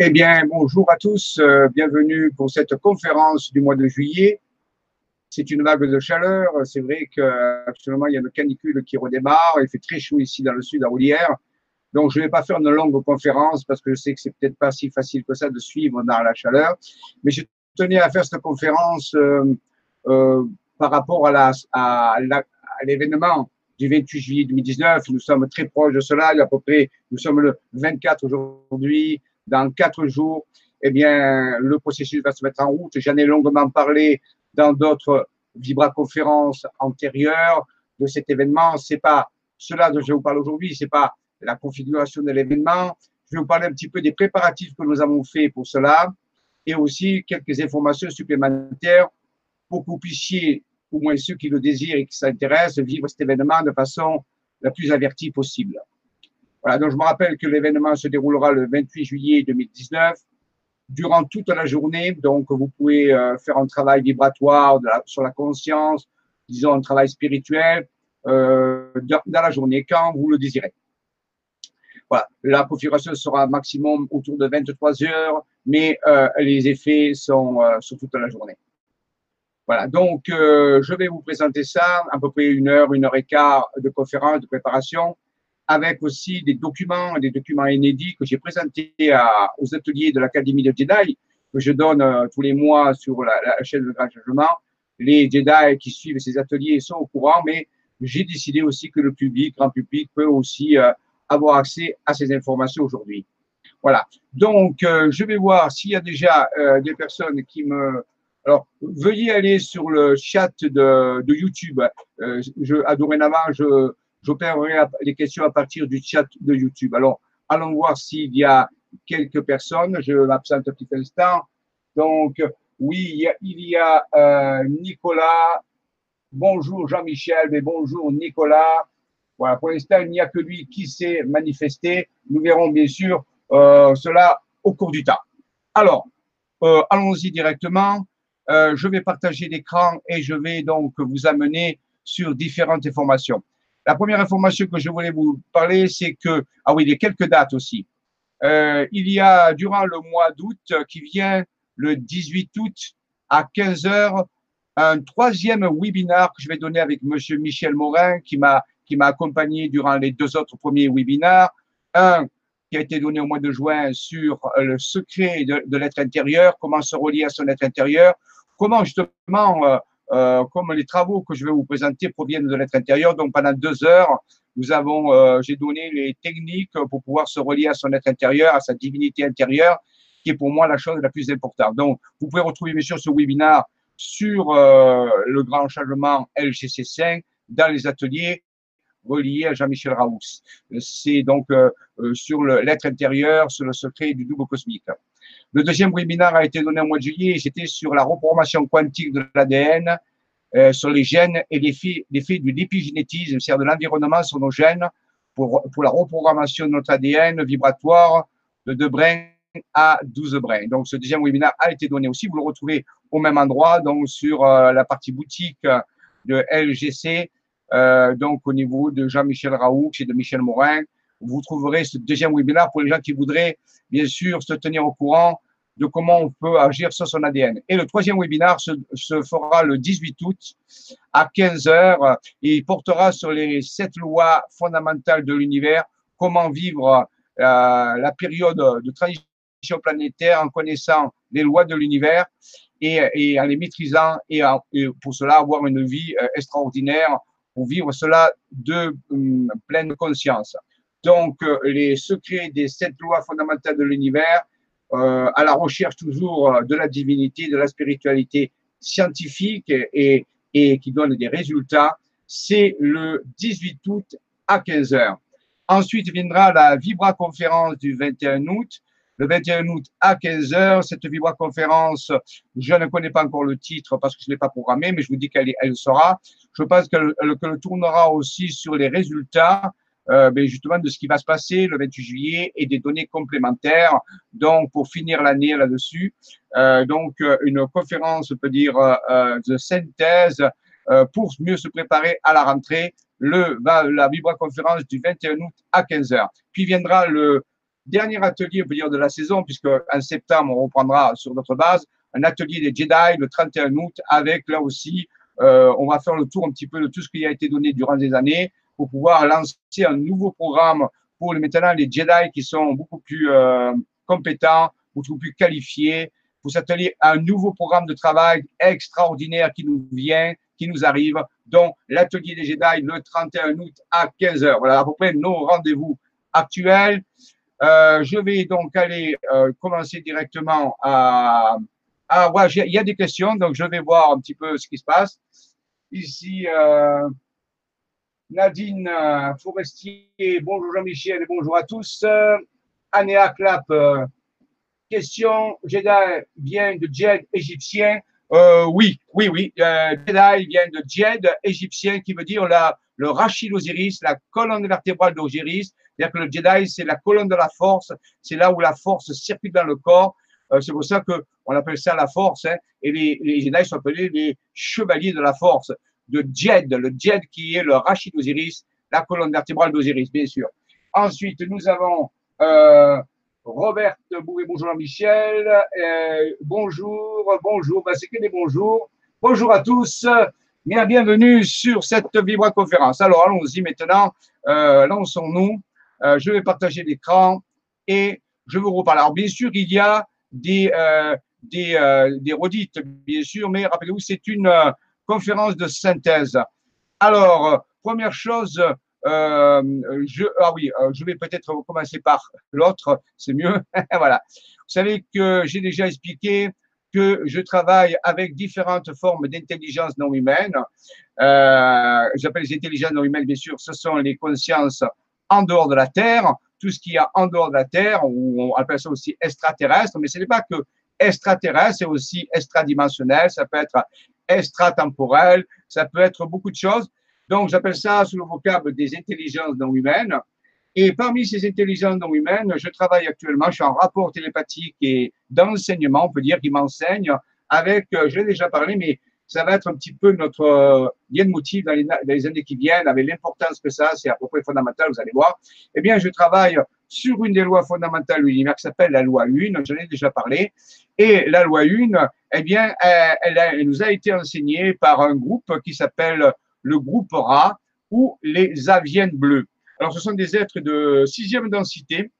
Eh bien, bonjour à tous, euh, bienvenue pour cette conférence du mois de juillet. C'est une vague de chaleur. C'est vrai qu'actuellement, il y a une canicule qui redémarre. Il fait très chaud ici dans le sud à Roulière. Donc, je ne vais pas faire une longue conférence parce que je sais que c'est peut-être pas si facile que ça de suivre dans la chaleur. Mais je tenais à faire cette conférence euh, euh, par rapport à la, à l'événement du 28 juillet 2019. Nous sommes très proches de cela. À peu près, nous sommes le 24 aujourd'hui dans quatre jours, eh bien, le processus va se mettre en route. J'en ai longuement parlé dans d'autres vibra-conférences antérieures de cet événement. C'est pas cela dont je vous parle aujourd'hui, c'est pas la configuration de l'événement. Je vais vous parler un petit peu des préparatifs que nous avons faits pour cela et aussi quelques informations supplémentaires pour que vous puissiez, au moins ceux qui le désirent et qui s'intéressent, vivre cet événement de façon la plus avertie possible. Donc je me rappelle que l'événement se déroulera le 28 juillet 2019 durant toute la journée. Donc, vous pouvez euh, faire un travail vibratoire sur la conscience, disons un travail spirituel euh, dans la journée quand vous le désirez. Voilà, la configuration sera maximum autour de 23 heures, mais euh, les effets sont sur toute la journée. Voilà, donc je vais vous présenter ça, à peu près une heure, une heure et quart de conférence, de préparation avec aussi des documents, des documents inédits que j'ai présentés à, aux ateliers de l'Académie de Jedi, que je donne euh, tous les mois sur la, chaîne de Grand Changement. Les Jedi qui suivent ces ateliers sont au courant, mais j'ai décidé aussi que le public, grand public, peut aussi euh, avoir accès à ces informations aujourd'hui. Voilà. Donc, euh, je vais voir s'il y a déjà des personnes qui me alors, veuillez aller sur le chat de, YouTube. Je, à dorénavant, je, J'opérerai les questions à partir du chat de YouTube. Alors, allons voir s'il y a quelques personnes. Je m'absente un petit instant. Donc, oui, il y a, euh, Nicolas. Bonjour Jean-Michel, mais bonjour Nicolas. Voilà, pour l'instant, il n'y a que lui qui s'est manifesté. Nous verrons bien sûr euh, cela au cours du temps. Alors, euh, allons-y directement. Je vais partager l'écran et je vais donc vous amener sur différentes informations. La première information que je voulais vous parler, c'est que, ah oui, il y a quelques dates aussi. Euh, il y a, durant le mois d'août qui vient, le 18 août à 15 heures, un troisième webinaire que je vais donner avec Monsieur Michel Morin, qui m'a qui m'a accompagné durant les deux autres premiers webinaires. Un qui a été donné au mois de juin sur le secret de, de l'être intérieur, comment se relier à son être intérieur, comment justement euh, euh, comme les travaux que je vais vous présenter proviennent de l'être intérieur. Donc pendant deux heures, nous avons, euh, j'ai donné les techniques pour pouvoir se relier à son être intérieur, à sa divinité intérieure, qui est pour moi la chose la plus importante. Donc vous pouvez retrouver bien sûr ce webinaire sur euh, le grand changement LGC5 dans les ateliers reliés à Jean-Michel Raous. C'est donc euh, euh, sur l'être intérieur, sur le secret du double cosmique. Le deuxième webinaire a été donné au mois de juillet, c'était sur la reprogrammation quantique de l'ADN, euh, sur les gènes et l'effet, du l'épigénétisme, c'est-à-dire de l'environnement sur nos gènes, pour, pour la reprogrammation de notre ADN vibratoire de 2 brins à 12 brins. Donc, ce deuxième webinaire a été donné aussi. Vous le retrouvez au même endroit, donc sur euh, la partie boutique de LGC, euh, donc au niveau de Jean-Michel Raoult et de Michel Morin vous trouverez ce deuxième webinaire pour les gens qui voudraient, bien sûr, se tenir au courant de comment on peut agir sur son ADN. Et le troisième webinaire se, se fera le 18 août à 15 heures et il portera sur les sept lois fondamentales de l'univers, comment vivre euh, la période de transition planétaire en connaissant les lois de l'univers et, et, en les maîtrisant et, et, pour cela avoir une vie euh, extraordinaire pour vivre cela de um, pleine conscience donc euh, les secrets des sept lois fondamentales de l'univers, euh, à la recherche toujours euh, de la divinité, de la spiritualité scientifique et, qui donne des résultats. C'est le 18 août à 15 heures. Ensuite viendra la Vibra conférence du 21 août. Le 21 août à 15 heures, cette Vibra conférence, je ne connais pas encore le titre parce que je ne l'ai pas programmé, mais je vous dis qu'elle elle sera. Je pense qu'elle qu tournera aussi sur les résultats euh, ben justement de ce qui va se passer le 28 juillet et des données complémentaires. Donc, pour finir l'année là-dessus, euh, donc euh, une conférence, on peut dire, euh, de synthèse euh, pour mieux se préparer à la rentrée. Le, la Vibra conférence du 21 août à 15 heures. Puis viendra le dernier atelier, on peut dire, de la saison, puisque en septembre, on reprendra sur notre base un atelier des Jedi le 31 août avec là aussi, euh, on va faire le tour un petit peu de tout ce qui a été donné durant des années pour pouvoir lancer un nouveau programme pour maintenant les Jedi qui sont beaucoup plus euh, compétents, beaucoup plus qualifiés, pour s'atteler à un nouveau programme de travail extraordinaire qui nous vient, qui nous arrive, dont l'atelier des Jedi le 31 août à 15h. Voilà à peu près nos rendez-vous actuels. Euh, je vais donc aller euh, commencer directement à... Ah ouais, il y a des questions, donc je vais voir un petit peu ce qui se passe. Ici, euh, Nadine euh, Forestier, bonjour Jean-Michel et bonjour à tous. Euh, Anéa Clap, euh, question, Jedi vient de Jed égyptien. Oui, oui, oui, Jedi vient de Jed égyptien qui veut dire la, le rachis d'Osiris, la colonne vertébrale d'Osiris. C'est-à-dire que le Jedi, c'est la colonne de la force, c'est là où la force circule dans le corps. C'est pour ça qu'on appelle ça la force. Hein, et les, les Jedi sont appelés les chevaliers de la force. De Jed, le Jed qui est le rachis d'Osiris, la colonne vertébrale d'Osiris, bien sûr. Ensuite, nous avons euh, Robert Bouvet, bonjour Michel. Euh, bonjour, bonjour, ben, c'est que des bonjours. Bonjour à tous. Bien, bienvenue sur cette Vibra conférence. Alors, allons-y maintenant. Euh, lançons-nous. Euh, je vais partager l'écran et je vous reparle. Alors, bien sûr, il y a des, des, des redites, bien sûr, mais rappelez-vous, c'est une conférence de synthèse. Alors, première chose, euh, je, ah oui, euh, je vais peut-être commencer par l'autre, c'est mieux. voilà. Vous savez que j'ai déjà expliqué que je travaille avec différentes formes d'intelligence non humaine. Euh, J'appelle les intelligences non humaines, bien sûr, ce sont les consciences en dehors de la Terre, tout ce qu'il y a en dehors de la Terre, on appelle ça aussi extraterrestre, mais ce n'est pas que extraterrestre, c'est aussi extradimensionnel, ça peut être extratemporel, ça peut être beaucoup de choses. Donc, j'appelle ça sous le vocable des intelligences non humaines. Et parmi ces intelligences non humaines, je travaille actuellement, je suis en rapport télépathique et d'enseignement, on peut dire, qui m'enseigne avec, euh, je l'ai déjà parlé, mais ça va être un petit peu notre lien de motif dans les, dans les années qui viennent, avec l'importance que ça, c'est à peu près fondamental, vous allez voir. Eh bien, je travaille sur une des lois fondamentales de l'univers qui s'appelle la loi 1, j'en ai déjà parlé. Et la loi 1, eh bien, elle, elle, elle nous a été enseignée par un groupe qui s'appelle le groupe Ra ou les aviennes bleues. Alors, ce sont des êtres de sixième densité.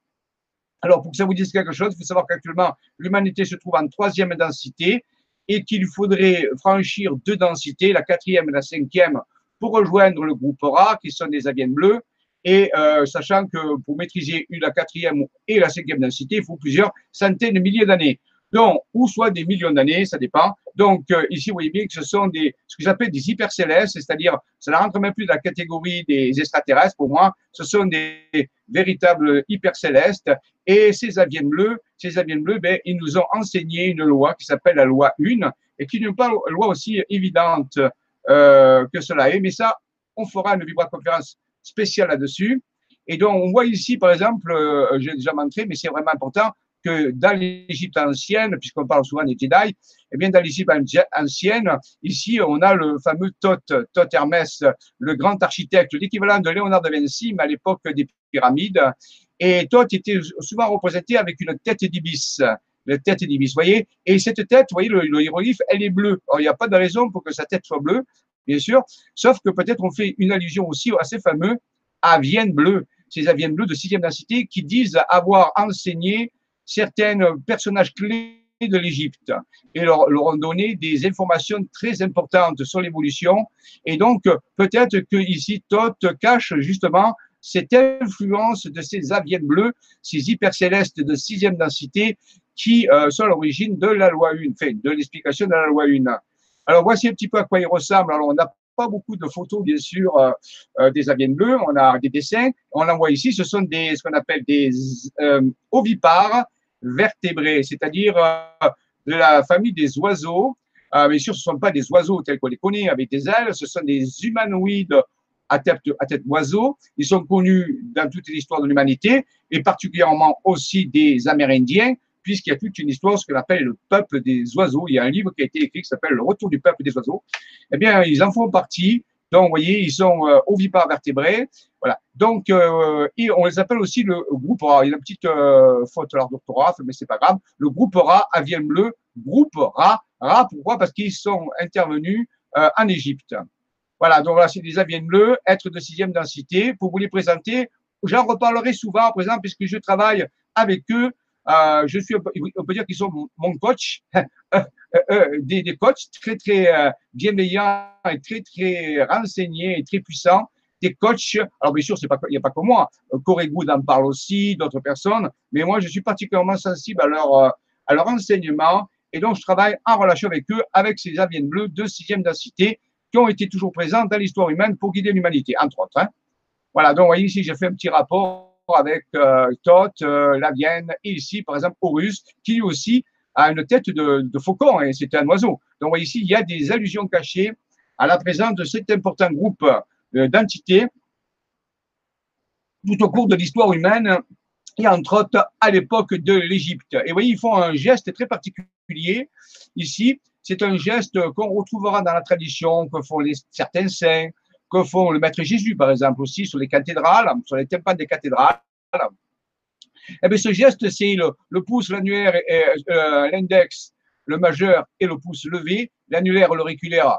Alors, pour que ça vous dise quelque chose, il faut savoir qu'actuellement, l'humanité se trouve en troisième densité et qu'il faudrait franchir deux densités, la quatrième et la cinquième, pour rejoindre le groupe Ra, qui sont des aviennes bleues. Et euh, sachant que pour maîtriser la quatrième et la cinquième densité, il faut plusieurs centaines de milliers d'années donc, ou soit des millions d'années, ça dépend. Donc, euh, ici, vous voyez bien que ce sont des, ce que j'appelle des hypercélestes, c'est-à-dire, ça ne rentre même plus dans la catégorie des extraterrestres pour moi, ce sont des véritables hypercélestes. Et ces aviens bleus, ces aviens bleus, ben, ils nous ont enseigné une loi qui s'appelle la loi 1 et qui n'est pas une loi aussi évidente euh, que cela est, mais ça, on fera une vibra-conférence spéciale là-dessus. Et donc, on voit ici, par exemple, euh, j'ai déjà montré, mais c'est vraiment important, que dans l'Égypte ancienne, puisqu'on parle souvent des Jedi, eh bien, dans l'Égypte ancienne, ici, on a le fameux Thoth, Thoth Hermès, le grand architecte, l'équivalent de Léonard de Vinci, mais à l'époque des pyramides. Et Thoth était souvent représenté avec une tête d'ibis, la tête d'ibis, voyez. Et cette tête, vous voyez, le, hiéroglyphe, elle est bleue. Il n'y a pas de raison pour que sa tête soit bleue, bien sûr, sauf que peut-être on fait une allusion aussi à ces fameux aviennes bleues, ces aviennes bleues de sixième densité qui disent avoir enseigné certains personnages clés de l'Égypte et leur, ont donné des informations très importantes sur l'évolution. Et donc, peut-être que ici, Thoth cache justement cette influence de ces aviennes bleues, ces hypercélestes de sixième densité qui euh, sont l'origine de la loi 1, enfin, de l'explication de la loi 1. Alors, voici un petit peu à quoi il ressemble. Alors, on n'a pas beaucoup de photos, bien sûr, euh, euh, des aviennes bleues. On a des dessins. On en voit ici. Ce sont des, ce qu'on appelle des ovipares vertébrés, c'est-à-dire euh, de la famille des oiseaux. Euh, bien sûr, ce ne sont pas des oiseaux tels qu'on les connaît avec des ailes, ce sont des humanoïdes à tête, à tête d'oiseau. Ils sont connus dans toute l'histoire de l'humanité et particulièrement aussi des Amérindiens, puisqu'il y a toute une histoire, ce qu'on appelle le peuple des oiseaux. Il y a un livre qui a été écrit qui s'appelle Le retour du peuple des oiseaux. Eh bien, ils en font partie Donc, vous voyez, ils sont euh, ovipares vertébrés. Voilà. Donc, euh, et on les appelle aussi le groupe A. Il y a une petite euh, faute à d'orthographe, mais c'est pas grave. Le groupe Ra, avienne bleu, groupe Ra. Ra, pourquoi? Parce qu'ils sont intervenus euh, en Égypte. Voilà, donc voilà, c'est des aviennes bleus, être de sixième densité. Pour vous les présenter, j'en reparlerai souvent à présent puisque je travaille avec eux. Euh, je suis, on peut dire qu'ils sont mon coach, euh, euh, des, des, coachs très très bienveillants et très très renseignés et très puissants. Des coachs, alors bien sûr, il n'y a pas que moi. Corey Good en parle aussi, d'autres personnes, mais moi, je suis particulièrement sensible à leur, à leur enseignement et donc je travaille en relation avec eux, avec ces aviennes bleues de sixième densité qui ont été toujours présents dans l'histoire humaine pour guider l'humanité, entre autres. Hein. Voilà, donc voyez ici, j'ai fait un petit rapport avec euh, Thoth, euh, Lavienne, et ici, par exemple, Horus, qui aussi a une tête de, faucon, et c'est un oiseau. Donc ici, il y a des allusions cachées à la présence de cet important groupe euh, d'entités tout au cours de l'histoire humaine, et entre autres à l'époque de l'Égypte. Et vous voyez, ils font un geste très particulier ici, c'est un geste qu'on retrouvera dans la tradition, que font certains saints, que font le Maître Jésus, par exemple, aussi sur les cathédrales, sur les tympans des cathédrales. Eh bien, ce geste, c'est le, pouce, l'annulaire, euh, l'index, le majeur et le pouce levé, l'annulaire, l'auriculaire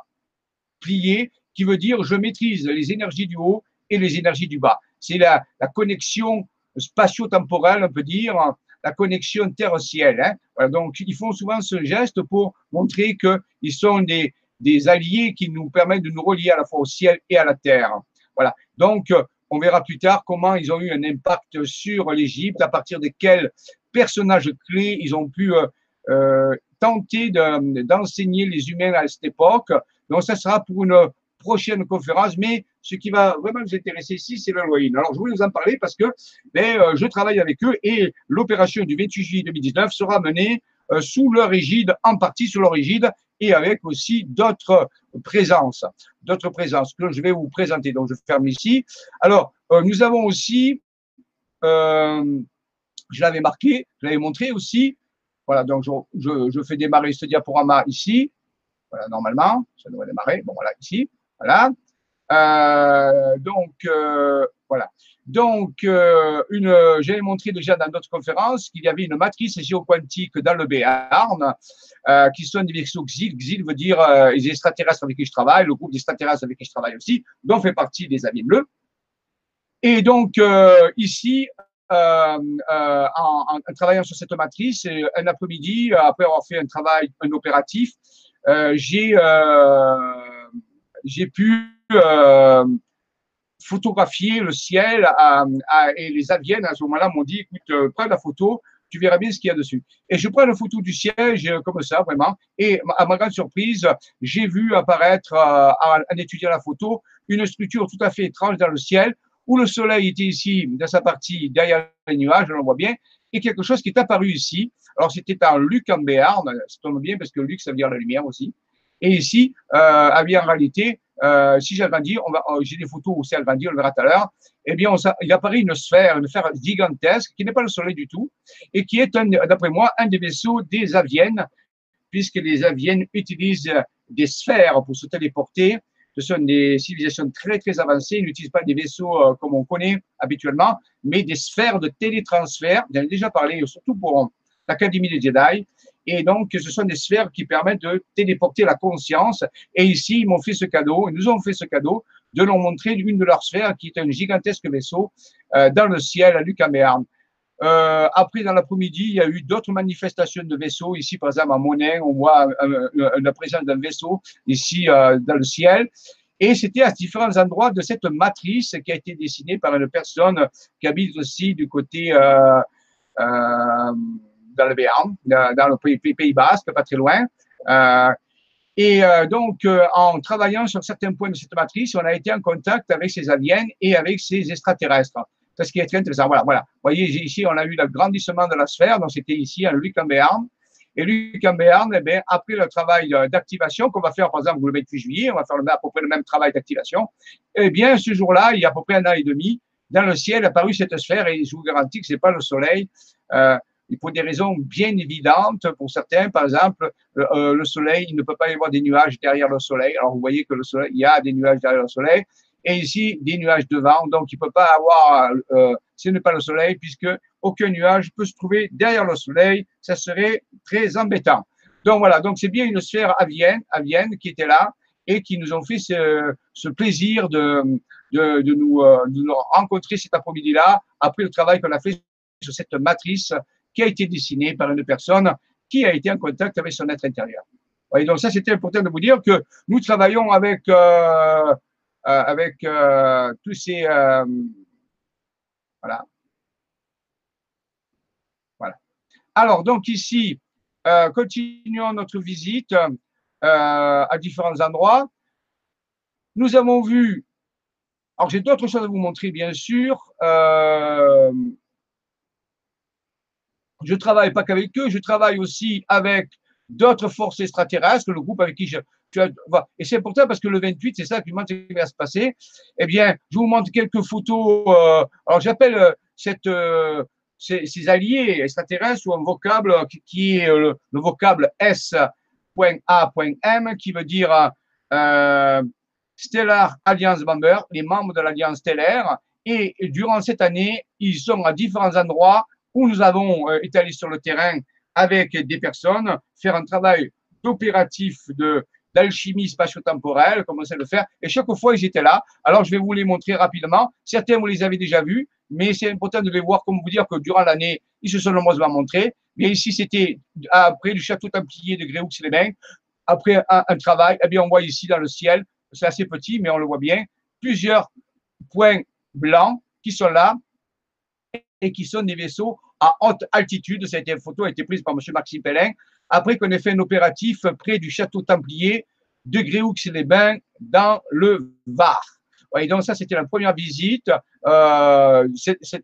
plié, qui veut dire je maîtrise les énergies du haut et les énergies du bas. C'est la, la connexion spatio-temporelle, on peut dire, la connexion terre-ciel. Hein. donc, ils font souvent ce geste pour montrer qu'ils sont des, des alliés qui nous permettent de nous relier à la fois au ciel et à la terre. Voilà. Donc, on verra plus tard comment ils ont eu un impact sur l'Égypte, à partir de quels personnages clés ils ont pu euh, euh tenter d'enseigner les humains à cette époque. Donc, ça sera pour une prochaine conférence, mais ce qui va vraiment nous intéresser ici, c'est l'Halloween. Alors, je voulais vous en parler parce que ben, euh, je travaille avec eux et l'opération du 28 juillet 2019 sera menée euh, sous leur égide, en partie sous leur égide, et avec aussi d'autres présences, d'autres présences que je vais vous présenter. Donc, je ferme ici. Alors, euh, nous avons aussi, je l'avais marqué, je l'avais montré aussi. Voilà, donc je, je, fais démarrer ce diaporama ici. Voilà, normalement, ça devrait démarrer. Bon, voilà, ici. Voilà. Euh, donc, euh, voilà. Donc, euh, j'ai montré déjà dans d'autres conférences qu'il y avait une matrice géoquantique dans le Béarn, euh, qui sont des vaisseaux XIL. XIL veut dire euh, les extraterrestres avec qui je travaille, le groupe d'extraterrestres avec qui je travaille aussi, dont fait partie des amis bleus. Et donc, euh, ici, en, en, travaillant sur cette matrice, un après-midi, après avoir fait un travail, un opératif, j'ai j'ai pu photographier le ciel et les aviennes à ce moment-là m'ont dit écoute, euh, prends la photo, tu verras bien ce qu'il y a dessus. Et je prends la photo du ciel comme ça, vraiment. Et à ma grande surprise, j'ai vu apparaître, euh, en étudiant la photo, une structure tout à fait étrange dans le ciel, où le soleil était ici, dans sa partie derrière les nuages, on le voit bien, et quelque chose qui est apparu ici. Alors, c'était un Luc en Béarn, ça tombe bien parce que Luc, ça veut dire la lumière aussi. Et ici, euh, bien, en réalité, euh, si on va, oh, j'ai des photos aussi agrandies, on le verra tout à l'heure. Eh bien, il apparaît une sphère, une sphère gigantesque qui n'est pas le Soleil du tout et qui est, d'après moi, un des vaisseaux des Aviennes, puisque les Aviennes utilisent des sphères pour se téléporter. Ce sont des civilisations très très avancées. Ils n'utilisent pas des vaisseaux euh, comme on connaît habituellement, mais des sphères de télétransfert. J'en ai déjà parlé, surtout pour l'Académie des Jedi. Et donc, ce sont des sphères qui permettent de téléporter la conscience. Et ici, ils m'ont fait ce cadeau, ils nous ont fait ce cadeau de leur montrer l'une de leurs sphères qui est un gigantesque vaisseau euh, dans le ciel à Lucaméarn. Euh, après, dans l'après-midi, il y a eu d'autres manifestations de vaisseaux. Ici, par exemple, à Monin, on voit la présence d'un vaisseau ici euh, dans le ciel. Et c'était à différents endroits de cette matrice qui a été dessinée par une personne qui habite aussi du côté euh, euh, dans le Béarn, dans le Pays, Basque, pas très loin. Euh, et euh, donc, euh, en travaillant sur certains points de cette matrice, on a été en contact avec ces aliens et avec ces extraterrestres. C'est ce qui est intéressant. Voilà, voilà. Vous voyez, ici, on a eu l'agrandissement de la sphère. Donc, c'était ici, à Luc en Béarn. Et Luc en Béarn, eh bien, après le travail d'activation qu'on va faire, par exemple, le 28 juillet, on va faire à peu près le même travail d'activation. Eh bien, ce jour-là, il y a à peu près un an et demi, dans le ciel, a apparu cette sphère et je vous garantis que c'est pas le soleil. Il pour des raisons bien évidentes pour certains. Par exemple, euh, le soleil, il ne peut pas y avoir des nuages derrière le soleil. Alors vous voyez que le soleil, il y a des nuages derrière le soleil, et ici des nuages devant. Donc il peut pas avoir, euh, ce n'est pas le soleil, puisque aucun nuage peut se trouver derrière le soleil. Ça serait très embêtant. Donc voilà, donc c'est bien une sphère à Vienne, à Vienne qui était là et qui nous ont fait ce, plaisir de, euh, de nous rencontrer cet après-midi-là après le travail qu'on a fait sur cette matrice qui a été dessinée par une personne qui a été en contact avec son être intérieur. Et donc ça, c'était important de vous dire que nous travaillons avec euh, euh, avec euh, tous ces voilà voilà. Alors donc ici, continuons notre visite à différents endroits. Nous avons vu. Alors j'ai d'autres choses à vous montrer bien sûr. Je travaille pas qu'avec eux, je travaille aussi avec d'autres forces extraterrestres, le groupe avec qui je, et c'est important parce que le 28, c'est ça qui va se passer. Eh bien, je vous montre quelques photos. Euh, alors, j'appelle euh, euh, ces, alliés extraterrestres ou un vocable qui, est le, le, vocable S.A.M qui veut dire Stellar Alliance Member, les membres de l'Alliance stellaire. Et durant cette année, ils sont à différents endroits où nous avons euh, été allés sur le terrain avec des personnes, faire un travail d'opératif d'alchimie spatio-temporelle, commencer à le faire. Et chaque fois, ils étaient là. Alors, je vais vous les montrer rapidement. Certains, vous les avez déjà vus, mais c'est important de les voir, comme vous dire que durant l'année, ils se sont nombreuses montrés. Mais ici, c'était après du château templier de Gréoux-les-Bains. Après un, un, travail, eh bien, on voit ici dans le ciel, c'est assez petit, mais on le voit bien, plusieurs points blancs qui sont là et qui sont des vaisseaux à haute altitude. Cette photo a été prise par M. Maxime Pellin après qu'on ait fait un opératif près du château Templier de Gréoux-les-Bains dans le Var. Et donc ça, c'était la première visite euh, cette,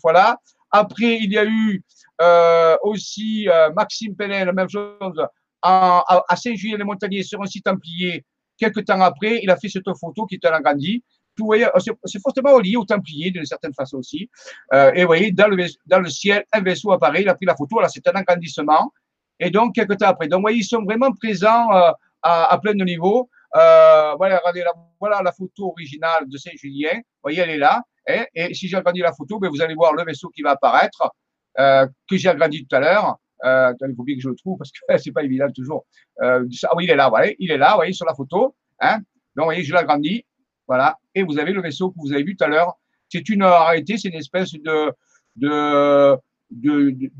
fois-là. Après, il y a eu euh, aussi euh, Maxime Pellin, la même chose, à, Saint-Julien-les-Montagniers sur un site Templier. Quelques temps après, il a fait cette photo qui en agrandie vous voyez, c'est fortement lié aux Templiers d'une certaine façon aussi. Euh, et vous voyez, dans le, dans le ciel, un vaisseau apparaît, il a pris la photo, là c'est un agrandissement. Et donc, quelques temps après. Donc, vous voyez, ils sont vraiment présents euh, à, à, plein de niveaux. Euh, voilà, regardez, là, voilà la photo originale de Saint-Julien. Vous voyez, elle est là. Hein, et si j'agrandis la photo, ben, vous allez voir le vaisseau qui va apparaître, euh, que j'ai agrandi tout à l'heure. Euh, il faut bien que je le trouve parce que c'est pas évident toujours. Euh, ah oui, il est là, voilà, il est là, vous voyez, sur la photo. Hein. Donc, vous voyez, je l'agrandis. Voilà. Et vous avez le vaisseau que vous avez vu tout à l'heure. C'est une arrêté, c'est une espèce de, de,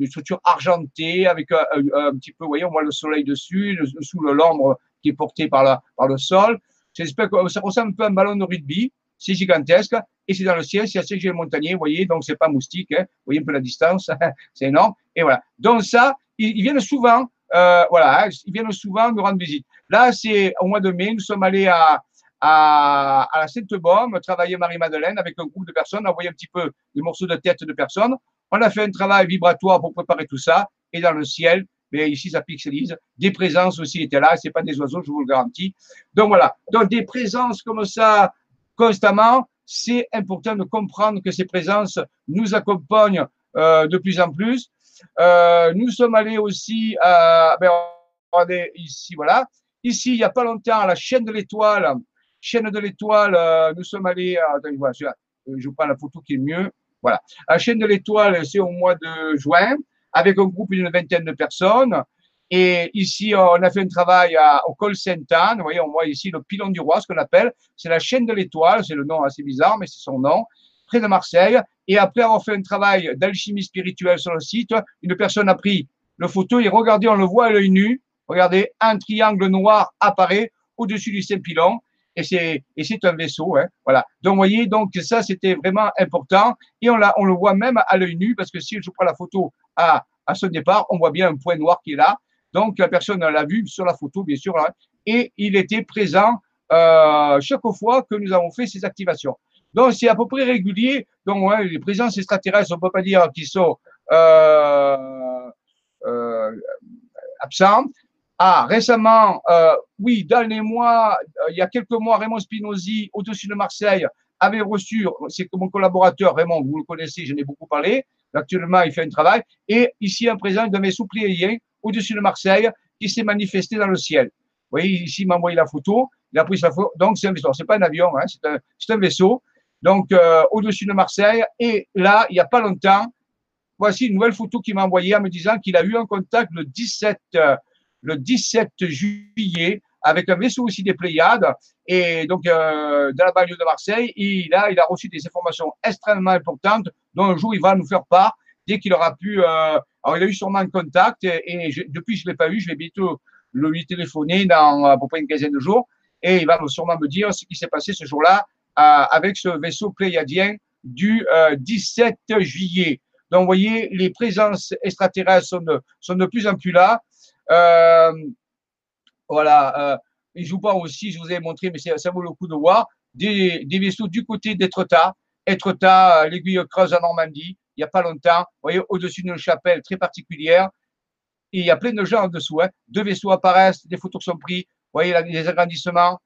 structure argentée avec un, un, petit peu, vous voyez, on voit le soleil dessus, sous l'ombre qui est porté par, la, par le sol. Ça ressemble un peu à un ballon de rugby. C'est gigantesque. Et c'est dans le ciel, c'est assez montagnier, vous voyez, donc c'est pas moustique, hein, vous voyez un peu la distance, c'est énorme. Et voilà. Donc ça, ils, ils viennent souvent, euh, voilà, hein, ils viennent souvent nous rendre visite. Là, c'est au mois de mai, nous sommes allés à, à, la Sainte-Baume, travailler Marie-Madeleine avec un groupe de personnes, envoyer un petit peu des morceaux de tête de personnes. On a fait un travail vibratoire pour préparer tout ça. Et dans le ciel, mais ici ça pixelise. Des présences aussi étaient là. C'est pas des oiseaux, je vous le garantis. Donc voilà. Donc des présences comme ça constamment, c'est important de comprendre que ces présences nous accompagnent euh, de plus en plus. Euh, nous sommes allés aussi à, ben, ici, voilà. Ici, il n'y a pas longtemps, à la chaîne de l'étoile, chaîne de l'étoile, euh, nous sommes allés, je vous prends la photo qui est mieux. Voilà. La chaîne de l'étoile, c'est au mois de juin, avec un groupe d'une vingtaine de personnes. Et ici, on a fait un travail au col Sainte-Anne. Vous voyez, on voit ici le pilon du roi, ce qu'on appelle. C'est la chaîne de l'étoile. C'est le nom assez bizarre, mais c'est son nom. Près de Marseille. Et après avoir fait un travail d'alchimie spirituelle sur le site, une personne a pris le photo et regardez, on le voit à l'œil nu. Regardez, un triangle noir apparaît au-dessus du Saint-Pilon et c'est un vaisseau, hein, voilà. Donc vous voyez, donc ça c'était vraiment important et on le voit même à l'œil nu parce que si je prends la photo à à ce départ, on voit bien un point noir qui est là. Donc la personne l'a vu sur la photo bien sûr et il était présent euh, chaque fois que nous avons fait ces activations. Donc c'est à peu près régulier. Donc ouais, les présences extraterrestres, on peut pas dire qu'ils sont euh, euh, absents, ah, récemment, euh, oui, dans les mois, euh, il y a quelques mois, Raymond Spinozzi, au-dessus de Marseille, avait reçu, c'est mon collaborateur, Raymond, vous le connaissez, j'en ai beaucoup parlé, Actuellement, il fait un travail. Et ici, un présent d'un vaisseau pléiadien au-dessus de Marseille qui s'est manifesté dans le ciel. Vous voyez, ici, il m'a envoyé la photo. Il a pris sa photo. Donc, c'est un vaisseau. C'est pas un avion, hein, c'est un, un, vaisseau. Donc, euh, au-dessus de Marseille. Et là, il n'y a pas longtemps, voici une nouvelle photo qu'il m'a envoyée en me disant qu'il a eu un contact le 17, euh, le 17 juillet avec un vaisseau aussi des Pléiades, et donc euh, dans la banlieue de Marseille. Il a reçu des informations extrêmement importantes dont un jour il va nous faire part dès qu'il aura pu. Euh, alors, il a eu sûrement un contact, et, depuis je ne l'ai pas vu, je vais bientôt le lui téléphoner dans à peu près une quinzaine de jours, et il va sûrement me dire ce qui s'est passé ce jour-là euh, avec ce vaisseau pléiadien du 17 juillet. Donc, vous voyez, les présences extraterrestres de, sont de plus en plus là. Euh, voilà. Euh, je vous parle aussi, je vous ai montré, mais ça vaut le coup de voir, des, vaisseaux du côté d'Etretat. Etretat, euh, l'aiguille creuse en Normandie, il n'y a pas longtemps. Vous voyez, au-dessus d'une chapelle très particulière. Il y a plein de gens en dessous. Hein. Deux vaisseaux apparaissent, des photos sont prises. Vous voyez, les agrandissements.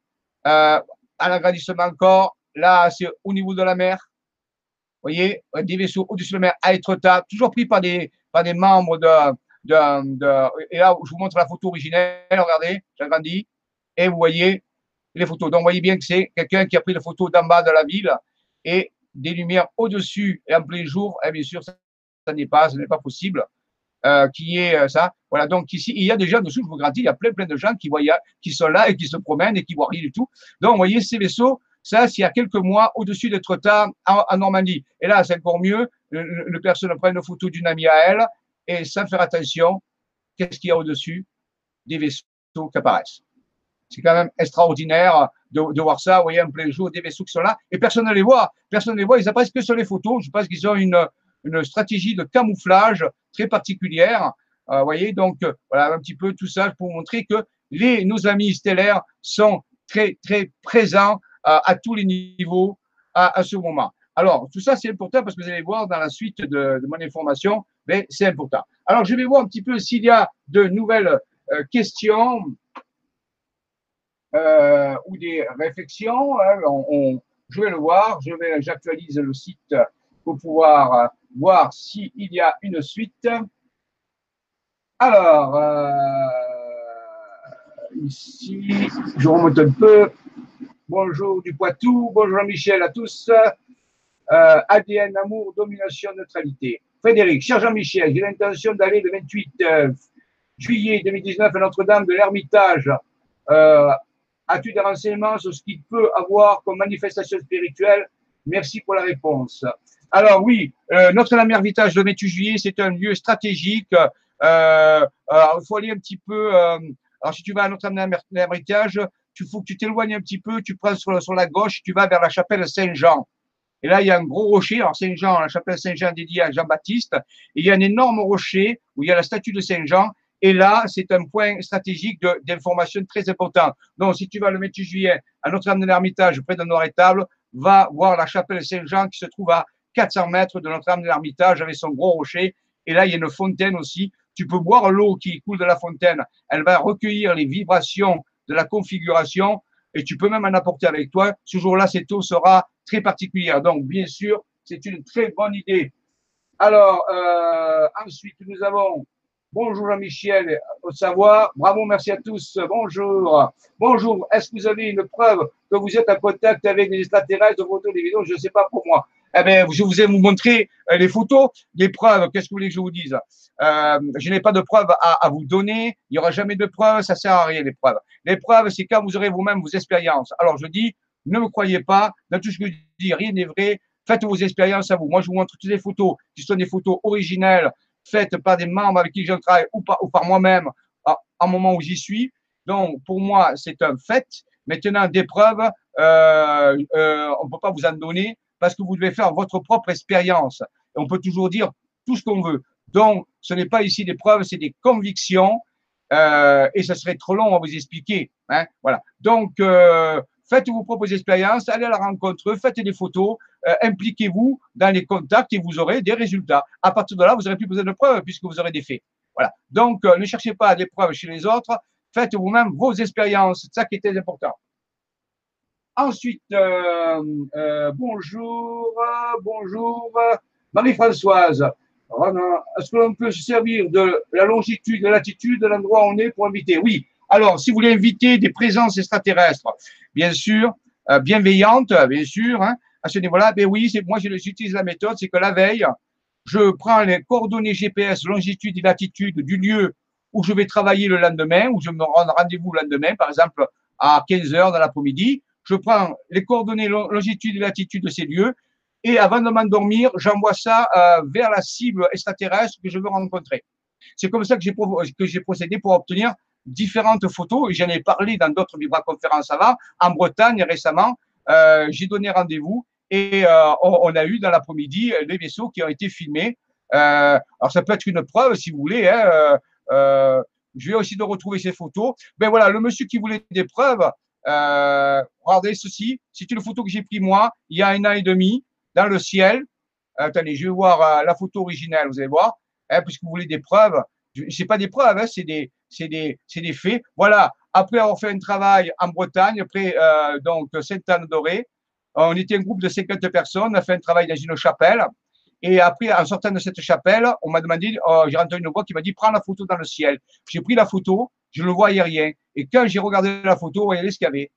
Un agrandissement encore. Là, c'est au niveau de la mer. Vous voyez, des vaisseaux au-dessus de la mer à Etretat, toujours pris par des, par des membres de, et là, je vous montre la photo originelle, regardez, j'agrandis, et vous voyez les photos. Donc, vous voyez bien que c'est quelqu'un qui a pris la photo d'en bas de la ville et des lumières au-dessus et en plein jour, et bien sûr, ça, n'est pas, ce n'est pas possible. Euh, qui est euh, ça. Voilà, donc ici, il y a des gens dessous, je vous garantis, il y a plein, plein de gens qui, voient, qui sont là et qui se promènent et qui voient rien du tout. Donc, vous voyez, ces vaisseaux, ça, c'est il y a quelques mois au-dessus d'être tard en, Normandie. Et là, c'est encore mieux. Le, le, personne prend une photo d'une amie à elle et sans faire attention, qu'est-ce qu'il y a au-dessus Des vaisseaux qui apparaissent. C'est quand même extraordinaire de, voir ça. Vous voyez, en plein jour, des vaisseaux qui sont là et personne ne les voit. Personne ne les voit. Ils apparaissent que sur les photos. Je pense qu'ils ont une, une stratégie de camouflage très particulière. Euh, vous voyez, donc voilà un petit peu tout ça pour montrer que les, nos amis stellaires sont très, très présents euh, à tous les niveaux à ce moment. Alors, tout ça, c'est important parce que vous allez voir dans la suite de, mon information, mais c'est important. Alors, je vais voir un petit peu s'il y a de nouvelles euh, questions euh, ou des réflexions. Hein, je vais le voir. Je vais, j'actualise le site pour pouvoir euh, voir s'il y a une suite. Alors, ici, je remonte un peu. Bonjour du Poitou, bonjour Michel à tous. Euh, ADN, amour, domination, neutralité. Frédéric, cher Jean-Michel, j'ai l'intention d'aller le 28 euh, juillet 2019 à Notre-Dame de l'Ermitage. Euh, as-tu des renseignements sur ce qu'il peut avoir comme manifestation spirituelle? Merci pour la réponse. Alors oui, Notre-Dame l'Ermitage le 28 juillet, c'est un lieu stratégique. il faut aller un petit peu. alors si tu vas à Notre-Dame l'Ermitage, tu faut que tu t'éloignes un petit peu, tu prends sur, sur la gauche, tu vas vers la chapelle Saint-Jean. Et là, il y a un gros rocher. Alors, Saint-Jean, la chapelle Saint-Jean dédiée à Jean-Baptiste. Il y a un énorme rocher où il y a la statue de Saint-Jean. Et là, c'est un point stratégique d'information très important. Donc, si tu vas le 28 juillet à Notre-Dame de l'Ermitage, près de Noir-et-Table, va voir la chapelle Saint-Jean qui se trouve à 400 mètres de Notre-Dame de l'Ermitage avec son gros rocher. Et là, il y a une fontaine aussi. Tu peux boire l'eau qui coule de la fontaine. Elle va recueillir les vibrations de la configuration et tu peux même en apporter avec toi. Ce jour-là, cette eau sera très particulière. Donc, bien sûr, c'est une très bonne idée. Alors, euh, ensuite, nous avons Bonjour Jean-Michel au savoir. Bravo, merci à tous. Bonjour. Bonjour. Est-ce que vous avez une preuve que vous êtes en contact avec des extraterrestres, de photos, des vidéos Je ne sais pas pour moi. Eh bien, je vous ai vous montré euh, les photos, les preuves. Qu'est-ce que vous voulez que je vous dise? Euh, Je n'ai pas de preuves à, à, vous donner. Il n'y aura jamais de preuves. Ça sert à rien, les preuves. Les preuves, c'est quand vous aurez vous-même vos expériences. Alors, je dis, ne me croyez pas. Dans tout ce que je dis, rien n'est vrai. Faites vos expériences à vous. Moi, je vous montre toutes les photos qui sont des photos originelles faites par des membres avec qui je travaille ou par, moi-même à un moment où j'y suis. Donc, pour moi, c'est un fait. Maintenant, des preuves, euh, euh, on ne peut pas vous en donner parce que vous devez faire votre propre expérience. On peut toujours dire tout ce qu'on veut. Donc, ce n'est pas ici des preuves, c'est des convictions. Euh, et ce serait trop long à vous expliquer. Hein, voilà. Donc, faites vos propres expériences, allez à la rencontre, faites des photos, euh, impliquez-vous dans les contacts et vous aurez des résultats. À partir de là, vous n'aurez plus besoin de preuves puisque vous aurez des faits. Voilà. Donc, euh, ne cherchez pas des preuves chez les autres, faites vous-même vos expériences. C'est ça qui est important. Ensuite, euh, bonjour, bonjour, Marie-Françoise. est-ce que l'on peut se servir de la longitude, de la latitude de l'endroit où on est pour inviter? Oui. Alors, si vous voulez inviter des présences extraterrestres, bien sûr, euh, bienveillantes, bien sûr, hein, à ce niveau-là, ben oui, moi j'utilise la méthode, c'est que la veille, je prends les coordonnées GPS, longitude et latitude du lieu où je vais travailler le lendemain, où je me rends rendez-vous le lendemain, par exemple à 15 heures dans l'après-midi. Je prends les coordonnées longitude et latitude de ces lieux et avant de m'endormir, j'envoie ça euh, vers la cible extraterrestre que je veux rencontrer. C'est comme ça que j'ai procédé pour obtenir différentes photos. Et j'en ai parlé dans d'autres vibra-conférences avant. En Bretagne récemment, euh, j'ai donné rendez-vous et euh, on, a eu dans l'après-midi les vaisseaux qui ont été filmés. Euh, alors ça peut être une preuve si vous voulez. Hein, je vais aussi de retrouver ces photos. Ben voilà, le monsieur qui voulait des preuves, regardez ceci. C'est une photo que j'ai prise moi il y a un an et demi dans le ciel. Attendez, je vais voir la photo originale, vous allez voir, hein, puisque vous voulez des preuves. C'est pas des preuves, hein, c'est des, c'est des, des, faits. Voilà. Après avoir fait un travail en Bretagne, après euh, donc Sainte-Anne-Dorée, on était un groupe de 50 personnes, on a fait un travail dans une chapelle. Et après, en sortant de cette chapelle, on m'a demandé, oh, j'ai entendu une voix qui m'a dit, prends la photo dans le ciel. J'ai pris la photo, je ne voyais rien. Et quand j'ai regardé la photo, voyez ce qu'il y avait.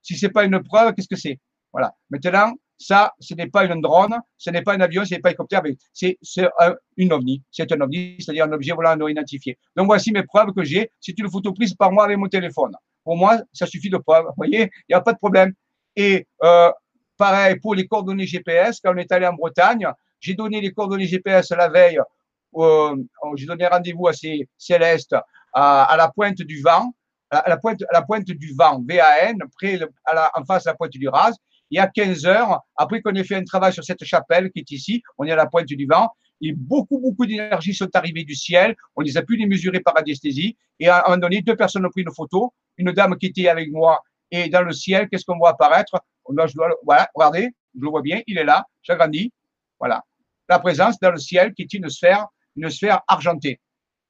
Si c'est pas une preuve, qu'est-ce que c'est? Voilà. Maintenant, ça, ce n'est pas une drone, ce n'est pas un avion, ce n'est pas un hélicoptère, c'est une ovni. C'est un ovni, c'est-à-dire un objet volant non identifié. Donc voici mes preuves que j'ai. C'est une photo prise par moi avec mon téléphone. Pour moi, ça suffit de preuve. Vous voyez, il n'y a pas de problème. Et euh, pareil pour les coordonnées GPS, quand on est allé en Bretagne, j'ai donné les coordonnées GPS la veille. Euh, j'ai donné rendez-vous à ces célestes à, la pointe du vent, à la pointe, à la pointe du vent, VAN, près à la, en face de la pointe du Raz il y a 15 heures, après qu'on ait fait un travail sur cette chapelle qui est ici, on est à la pointe du vent, et beaucoup, beaucoup d'énergie sont arrivées du ciel. On les a pu les mesurer par anesthésie. Et à un moment donné, deux personnes ont pris une photo. Une dame qui était avec moi et dans le ciel, qu'est-ce qu'on voit apparaître? Je voilà, regardez, je le vois bien, il est là, j'agrandis. Voilà. La présence dans le ciel qui est une sphère, une sphère argentée,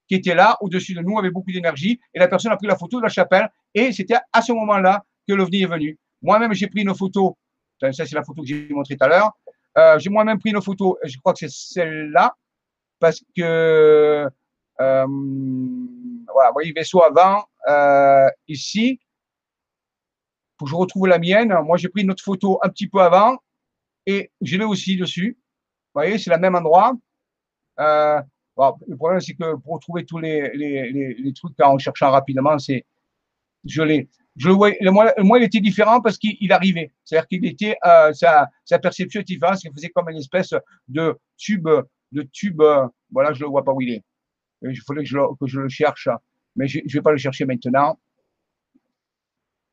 qui était là au-dessus de nous avec beaucoup d'énergie. Et la personne a pris la photo de la chapelle. Et c'était à ce moment-là que l'OVNI est venu. Moi-même, j'ai pris une photo ça, c'est la photo que j'ai montrée tout à l'heure. Euh, j'ai moi-même pris une photo, je crois que c'est celle-là, parce que, euh, voilà, vous voyez, vaisseau avant, euh, ici. Faut que je retrouve la mienne. Moi, j'ai pris une autre photo un petit peu avant, et je l'ai aussi dessus. Vous voyez, c'est le même endroit. Euh, le problème, c'est que pour retrouver tous les, les, trucs en cherchant rapidement, c'est je l'ai je le voyais, moi, il était différent parce qu'il arrivait. C'est-à-dire qu'il était, euh, sa, sa perception était différente, il faisait comme une espèce de tube, de tube, euh, voilà, je le vois pas où il est. Il faudrait que je, que je le cherche, mais je ne vais pas le chercher maintenant.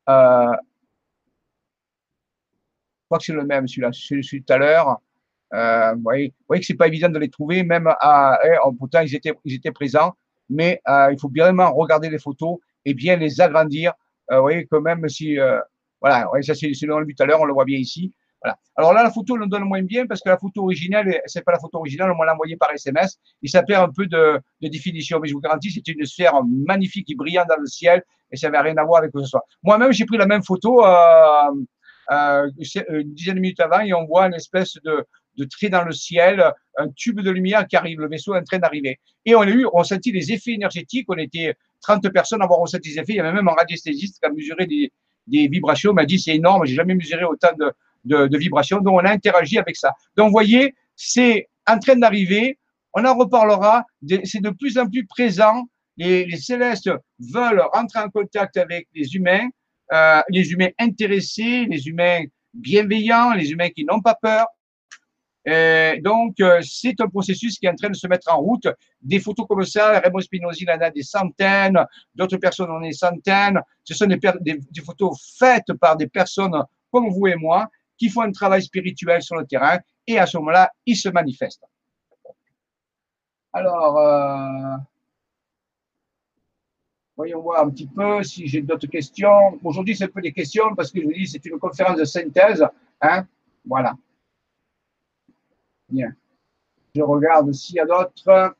Euh, je crois que c'est le même, celui-là, celui, tout à l'heure. Euh, vous, voyez, vous voyez que c'est pas évident de les trouver, même à, eh, pourtant ils étaient, ils étaient présents, mais euh, il faut bien regarder les photos et bien les agrandir euh, vous voyez, quand même, si, euh, voilà, ça c'est dans le but tout à l'heure, on le voit bien ici. Voilà. Alors là, la photo, le donne moins bien parce que la photo originale, c'est pas la photo originale, on m'a envoyée par SMS. Il s'appelle un peu de, définition, mais je vous garantis, c'est une sphère magnifique et brillante dans le ciel et ça n'avait rien à voir avec que ce soit. Moi-même, j'ai pris la même photo euh, euh, une dizaine de minutes avant et on voit une espèce de, de trait dans le ciel, un tube de lumière qui arrive, le vaisseau est en train d'arriver. Et on a eu, on sentit les effets énergétiques, on était 30 personnes avoir ressenti les effets, il y avait même un radiesthésiste qui a mesuré des, vibrations, m'a dit c'est énorme, j'ai jamais mesuré autant de, vibrations, donc on a interagi avec ça. Donc vous voyez, c'est en train d'arriver, on en reparlera, c'est de plus en plus présent, les, les, célestes veulent rentrer en contact avec les humains, euh, les humains intéressés, les humains bienveillants, les humains qui n'ont pas peur, euh, donc, euh, c'est un processus qui est en train de se mettre en route. Des photos comme ça, Raymond Spinozzi en a des centaines, d'autres personnes en ont des centaines. Ce sont des, des, photos faites par des personnes comme vous et moi qui font un travail spirituel sur le terrain et à ce moment-là, ils se manifestent. Alors, euh, voyons voir un petit peu si j'ai d'autres questions. Aujourd'hui, c'est un peu des questions parce que je vous dis, c'est une conférence de synthèse. Hein voilà. Bien. Je regarde s'il y a d'autres.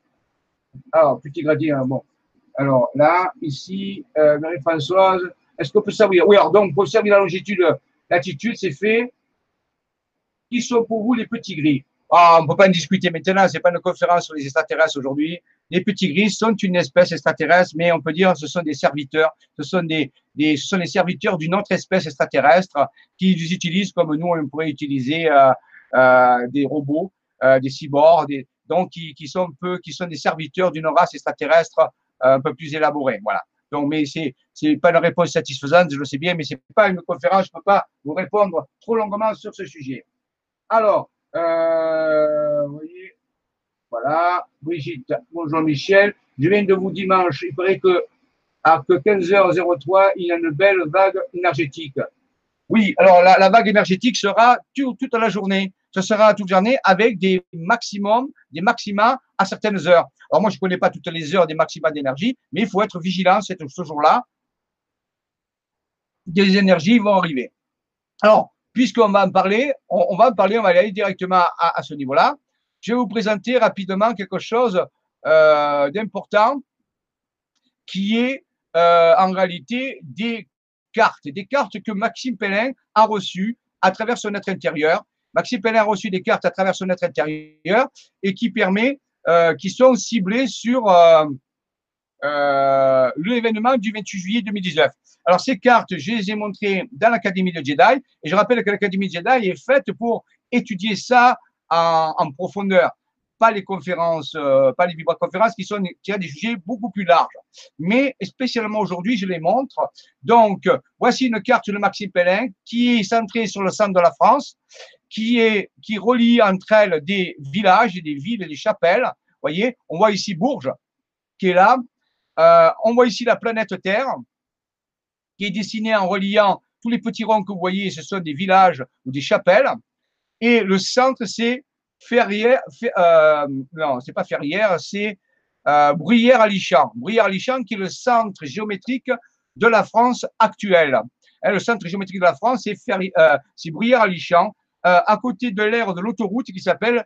Alors, petit gradient, bon. Alors là, ici, euh, Marie-Françoise, est-ce qu'on peut savoir Oui, alors donc, pour servir la longitude, latitude, c'est fait. Qui sont pour vous les petits gris? Ah, on ne peut pas en discuter maintenant, c'est pas une conférence sur les extraterrestres aujourd'hui. Les petits gris sont une espèce extraterrestre, mais on peut dire que ce sont des serviteurs, ce sont des, des, ce sont les serviteurs d'une autre espèce extraterrestre qui les utilisent comme nous, on pourrait utiliser euh, euh, des robots, euh, des cyborgs, des, donc qui, qui, sont peu, qui sont des serviteurs d'une race extraterrestre euh, un peu plus élaborée. Voilà. Donc, mais c'est c'est pas une réponse satisfaisante, je le sais bien, mais c'est pas une conférence, je peux pas vous répondre trop longuement sur ce sujet. Alors, euh, voyez, voilà, Brigitte, bonjour Michel. Je viens de vous dimanche, il paraît que à que 15h03, il y a une belle vague énergétique. Oui, alors la, la vague énergétique sera toute la journée. Ce sera toute journée avec des maximums, des maxima à certaines heures. Alors moi, je ne connais pas toutes les heures des maxima d'énergie, mais il faut être vigilant ce jour-là. Des énergies vont arriver. Alors, puisqu'on va en parler, on, va en parler, on va aller directement à, ce niveau-là. Je vais vous présenter rapidement quelque chose euh, d'important qui est euh, en réalité des cartes, des cartes que Maxime Pellin a reçues à travers son être intérieur. Maxime Pellin a reçu des cartes à travers son être intérieur et qui permet, euh, qui sont ciblées sur euh, euh, l'événement du 28 juillet 2019. Alors ces cartes, je les ai montrées dans l'Académie de Jedi et je rappelle que l'Académie de Jedi est faite pour étudier ça en, profondeur pas les conférences, pas les vibra-conférences qui sont qui a des sujets beaucoup plus larges. Mais spécialement aujourd'hui, je les montre. Donc, voici une carte de Maxime Pellin qui est centrée sur le centre de la France, qui est qui relie entre elles des villages, des villes, et des chapelles. Voyez, on voit ici Bourges qui est là. Euh, on voit ici la planète Terre qui est dessinée en reliant tous les petits ronds que vous voyez, ce sont des villages ou des chapelles. Et le centre, c'est Ferrière, euh, non, c'est pas Ferrière, c'est euh, Bruyères-Alichamp. Bruyères-Alichamp qui est le centre géométrique de la France actuelle. Hein, le centre géométrique de la France, c'est euh, Bruyères-Alichamp, euh, à côté de l'aire de l'autoroute qui s'appelle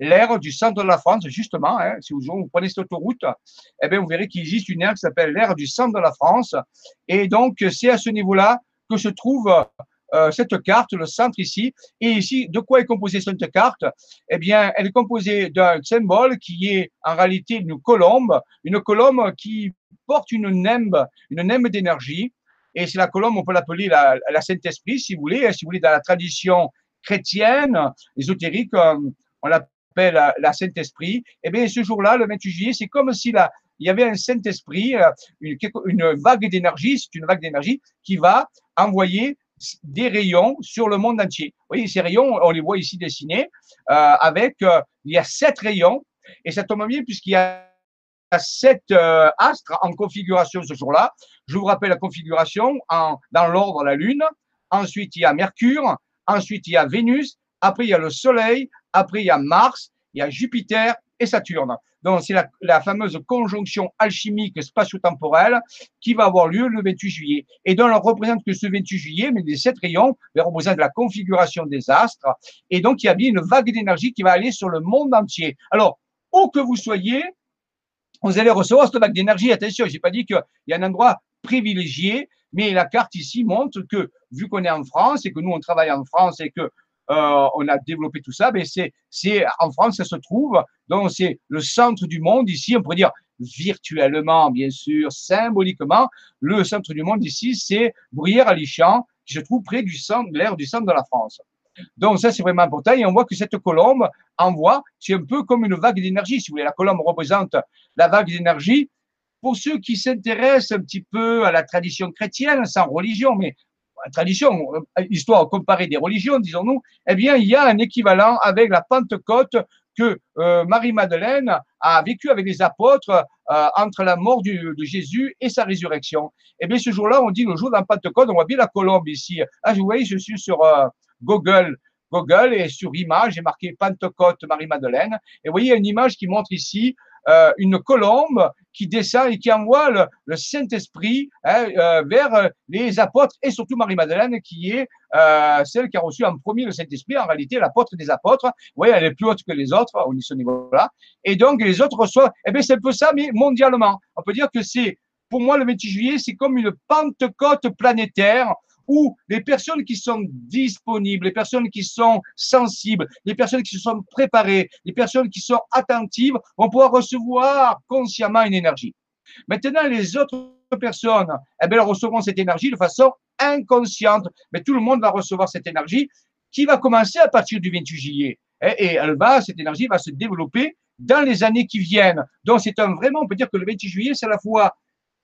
l'aire du centre de la France, justement. Hein, si vous, vous, prenez cette autoroute, eh bien, vous verrez qu'il existe une aire qui s'appelle l'aire du centre de la France. Et donc, c'est à ce niveau-là que se trouve euh, cette carte, le centre ici. Et ici, de quoi est composée cette carte? Eh bien, elle est composée d'un symbole qui est en réalité une colombe, une colombe qui porte une nembe, une d'énergie. Et c'est la colombe, on peut l'appeler la, la Saint-Esprit, si vous voulez. Si vous voulez, dans la tradition chrétienne, ésotérique, euh, on l'appelle la, Saint-Esprit. Eh bien, ce jour-là, le 28 juillet, c'est comme si la, il y avait un Saint-Esprit, euh, une, vague d'énergie, c'est une vague d'énergie qui va envoyer des rayons sur le monde entier. Vous voyez, ces rayons, on les voit ici dessinés, euh, avec, il y a sept rayons, et ça tombe bien puisqu'il y a sept astres en configuration ce jour-là. Je vous rappelle la configuration en, dans l'ordre la Lune, ensuite il y a Mercure, ensuite il y a Vénus, après il y a le Soleil, après il y a Mars, il y a Jupiter et Saturne. Donc, c'est la, fameuse conjonction alchimique spatio-temporelle qui va avoir lieu le 28 juillet. Et donc, on représente que ce 28 juillet, mais les sept rayons représentent la configuration des astres. Et donc, il y a bien une vague d'énergie qui va aller sur le monde entier. Alors, où que vous soyez, vous allez recevoir cette vague d'énergie. Attention, je n'ai pas dit qu'il y a un endroit privilégié, mais la carte ici montre que, vu qu'on est en France et que nous, on travaille en France et que euh, on a développé tout ça, mais c'est, c'est en France, ça se trouve, donc c'est le centre du monde ici, on pourrait dire virtuellement, bien sûr, symboliquement, le centre du monde ici, c'est Brière-à-Lichamp, qui se trouve près du centre, l'air du centre de la France. Donc ça, c'est vraiment important. Et on voit que cette colombe envoie, c'est un peu comme une vague d'énergie. Si vous voulez, la colombe représente la vague d'énergie. Pour ceux qui s'intéressent un petit peu à la tradition chrétienne, sans religion, mais tradition, euh, histoire comparée des religions, disons-nous, eh bien, il y a un équivalent avec la Pentecôte que euh, Marie-Madeleine a vécu avec les apôtres euh, entre la mort de Jésus et sa résurrection. Eh bien, ce jour-là, on dit le jour la Pentecôte, on voit bien la colombe ici. Ah, vous voyez, je suis sur Google. Google et sur image, j'ai marqué Pentecôte Marie-Madeleine. Et vous voyez une image qui montre ici euh, une colombe qui descend et qui envoie le, Saint-Esprit hein, euh, vers les apôtres et surtout Marie-Madeleine qui est euh, celle qui a reçu en premier le Saint-Esprit, en réalité l'apôtre des apôtres. Vous voyez, elle est plus haute que les autres au ce niveau-là. Et donc les autres reçoivent, eh bien c'est un peu ça, mais mondialement. On peut dire que c'est, pour moi, le 28 juillet, c'est comme une Pentecôte planétaire où les personnes qui sont disponibles, les personnes qui sont sensibles, les personnes qui se sont préparées, les personnes qui sont attentives vont pouvoir recevoir consciemment une énergie. Maintenant, les autres personnes, eh elles recevront cette énergie de façon inconsciente, mais tout le monde va recevoir cette énergie qui va commencer à partir du 28 juillet. Et, elle va, cette énergie va se développer dans les années qui viennent. Donc, c'est vraiment, on peut dire que le 28 juillet, c'est à la fois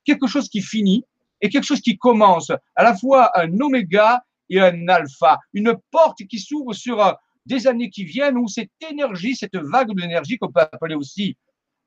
quelque chose qui finit et quelque chose qui commence, à la fois un oméga et un alpha, une porte qui s'ouvre sur euh, des années qui viennent où cette énergie, cette vague d'énergie qu'on peut appeler aussi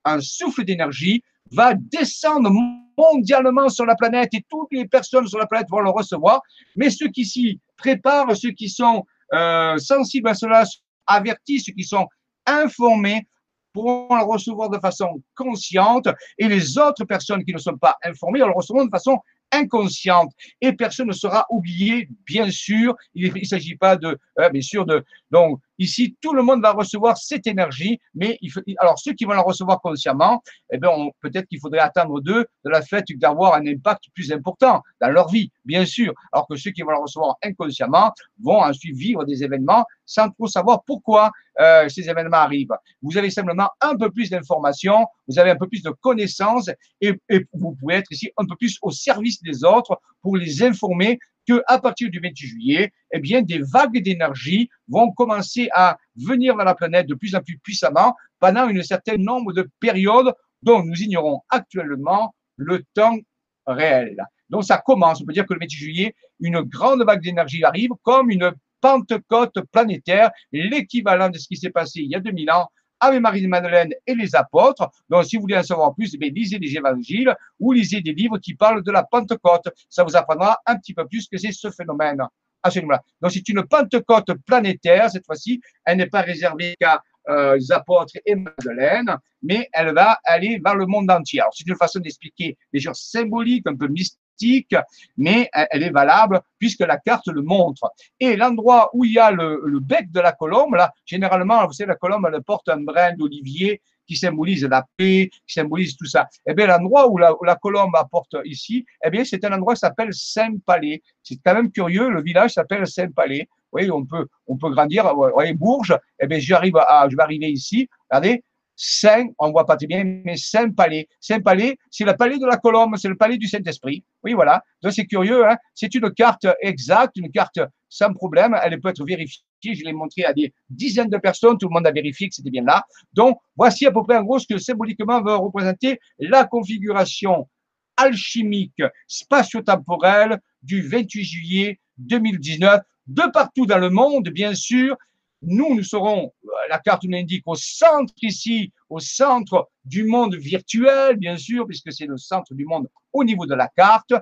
un souffle d'énergie, va descendre mondialement sur la planète et toutes les personnes sur la planète vont le recevoir. Mais ceux qui s'y préparent, ceux qui sont euh, sensibles à cela, avertis, ceux qui sont informés, pourront le recevoir de façon consciente et les autres personnes qui ne sont pas informées le recevront de façon inconsciente et personne ne sera oublié, bien sûr. Il ne s'agit pas de, euh, bien sûr, de. Donc, ici, tout le monde va recevoir cette énergie, mais il faut, alors ceux qui vont la recevoir consciemment, eh bien, peut-être qu'il faudrait attendre d'eux de la fait d'avoir un impact plus important dans leur vie, bien sûr. Alors que ceux qui vont la recevoir inconsciemment vont ensuite vivre des événements sans trop savoir pourquoi euh, ces événements arrivent. Vous avez simplement un peu plus d'informations, vous avez un peu plus de connaissances et, et vous pouvez être ici un peu plus au service des autres pour les informer que à partir du 28 juillet, eh bien, des vagues d'énergie vont commencer à venir dans la planète de plus en plus puissamment pendant un certain nombre de périodes dont nous ignorons actuellement le temps réel. Donc, ça commence. On peut dire que le 28 juillet, une grande vague d'énergie arrive comme une Pentecôte planétaire, l'équivalent de ce qui s'est passé il y a 2000 ans avec Marie-Madeleine et les apôtres. Donc, si vous voulez en savoir plus, eh lisez les évangiles ou lisez des livres qui parlent de la Pentecôte. Ça vous apprendra un petit peu plus que c'est ce phénomène. Absolument. Donc, c'est une Pentecôte planétaire. Cette fois-ci, elle n'est pas réservée qu'à euh, les apôtres et Madeleine, mais elle va aller vers le monde entier. C'est une façon d'expliquer des choses symboliques, un peu mystiques mais elle est valable puisque la carte le montre. Et l'endroit où il y a le, bec de la colombe, là, généralement, vous savez, la colombe, elle porte un brin d'olivier qui symbolise la paix, qui symbolise tout ça. Eh bien, l'endroit où la, colombe apporte ici, eh bien, c'est un endroit qui s'appelle Saint-Palais. C'est quand même curieux, le village s'appelle Saint-Palais. Vous voyez, on peut, on peut grandir. Vous voyez, Bourges, eh bien, j'arrive à, je vais arriver ici. Regardez, Saint, on voit pas très bien, mais Saint Palais. Saint Palais, c'est le palais de la Colombe, c'est le palais du Saint-Esprit. Oui, voilà. Donc c'est curieux, hein. C'est une carte exacte, une carte sans problème. Elle peut être vérifiée. Je l'ai montré à des dizaines de personnes. Tout le monde a vérifié que c'était bien là. Donc, voici à peu près en gros ce que symboliquement veut représenter la configuration alchimique spatio-temporelle du 28 juillet 2019 de partout dans le monde, bien sûr, nous, nous serons, euh, la carte nous indique, au centre ici, au centre du monde virtuel, bien sûr, puisque c'est le centre du monde au niveau de la carte,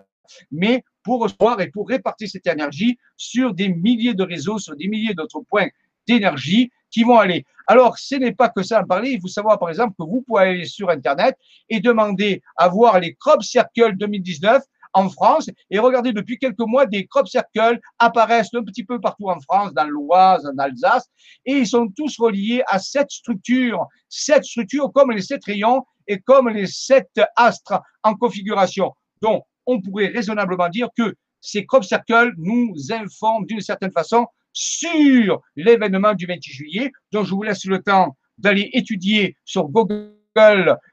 mais pour recevoir et pour répartir cette énergie sur des milliers de réseaux, sur des milliers d'autres points d'énergie qui vont aller. Alors, ce n'est pas que ça à parler. Il faut savoir, par exemple, que vous pouvez aller sur Internet et demander à voir les Crop Circle 2019 en France. Et regardez, depuis quelques mois, des crop circles apparaissent un petit peu partout en France, dans l'Oise, en Alsace, et ils sont tous reliés à cette structure, cette structure comme les sept rayons et comme les sept astres en configuration. Donc, on pourrait raisonnablement dire que ces crop circles nous informent d'une certaine façon sur l'événement du 28 juillet. Donc, je vous laisse le temps d'aller étudier sur Google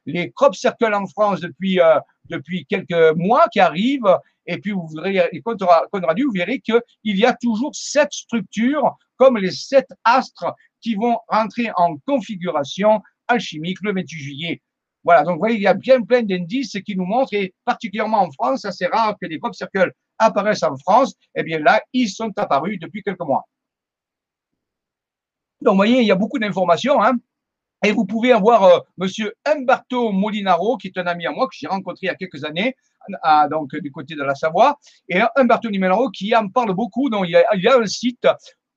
les crop circles en France depuis euh, depuis quelques mois qui arrivent. Et puis, vous verrez, vous verrez qu'il y a toujours sept structures, comme les sept astres, qui vont rentrer en configuration alchimique le 28 juillet. Voilà, donc vous voyez, il y a bien plein d'indices qui nous montrent, et particulièrement en France, c'est rare que les crop circles apparaissent en France, eh bien là, ils sont apparus depuis quelques mois. Donc, vous voyez, il y a beaucoup d'informations. Hein. Et vous pouvez avoir euh, Monsieur Umberto Molinaro, qui est un ami à moi que j'ai rencontré il y a quelques années, donc du côté de la Savoie, et Umberto Molinaro qui en parle beaucoup. Donc il y a, a un site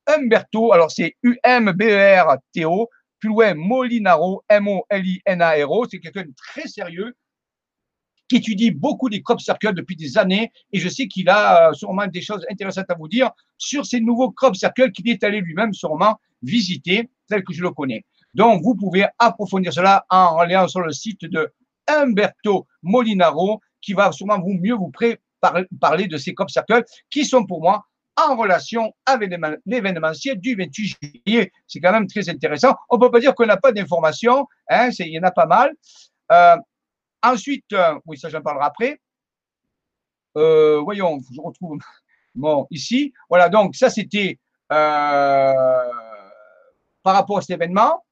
Umberto, alors c'est U-M-B-E-R-T-O, plus loin Molinaro, M-O-L-I-N-A-R-O, c'est quelqu'un de très sérieux qui étudie beaucoup des crop circles depuis des années et je sais qu'il a euh, sûrement des choses intéressantes à vous dire sur ces nouveaux crop circles qu'il est allé lui-même sûrement visiter, tel que je le connais. Donc, vous pouvez approfondir cela en allant sur le site de Umberto Molinaro, qui va sûrement vous mieux vous parler de ces crop circles qui sont pour moi en relation avec l'événementiel du 28 juillet. C'est quand même très intéressant. On ne peut pas dire qu'on n'a pas d'informations, hein, il y en a pas mal. Euh, ensuite, euh, oui, ça j'en parlerai après. Euh, voyons, je retrouve bon, ici. Voilà, donc ça c'était par rapport à cet événement.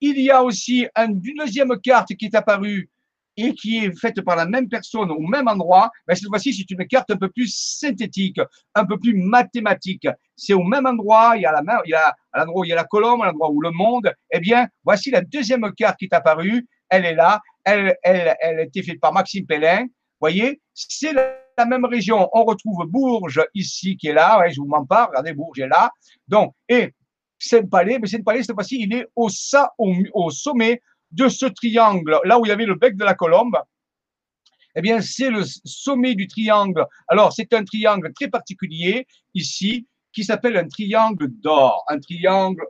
Il y a aussi une deuxième carte qui est apparue et qui est faite par la même personne au même endroit, mais cette fois-ci, c'est une carte un peu plus synthétique, un peu plus mathématique. C'est au même endroit, il y a la il y a, à l'endroit où il y a la colombe, à l'endroit où le monde. Eh bien, voici la deuxième carte qui est apparue. Elle est là. Elle, a été faite par Maxime Pellin. voyez, c'est la, même région. On retrouve Bourges ici qui est là. Ouais, je vous mens pas. Regardez, Bourges est là. Donc, et Saint-Palais, mais Saint-Palais, cette fois-ci, il est au sommet de ce triangle, là où il y avait le bec de la colombe, eh bien, c'est le sommet du triangle. Alors, c'est un triangle très particulier ici qui s'appelle un triangle d'or. Un triangle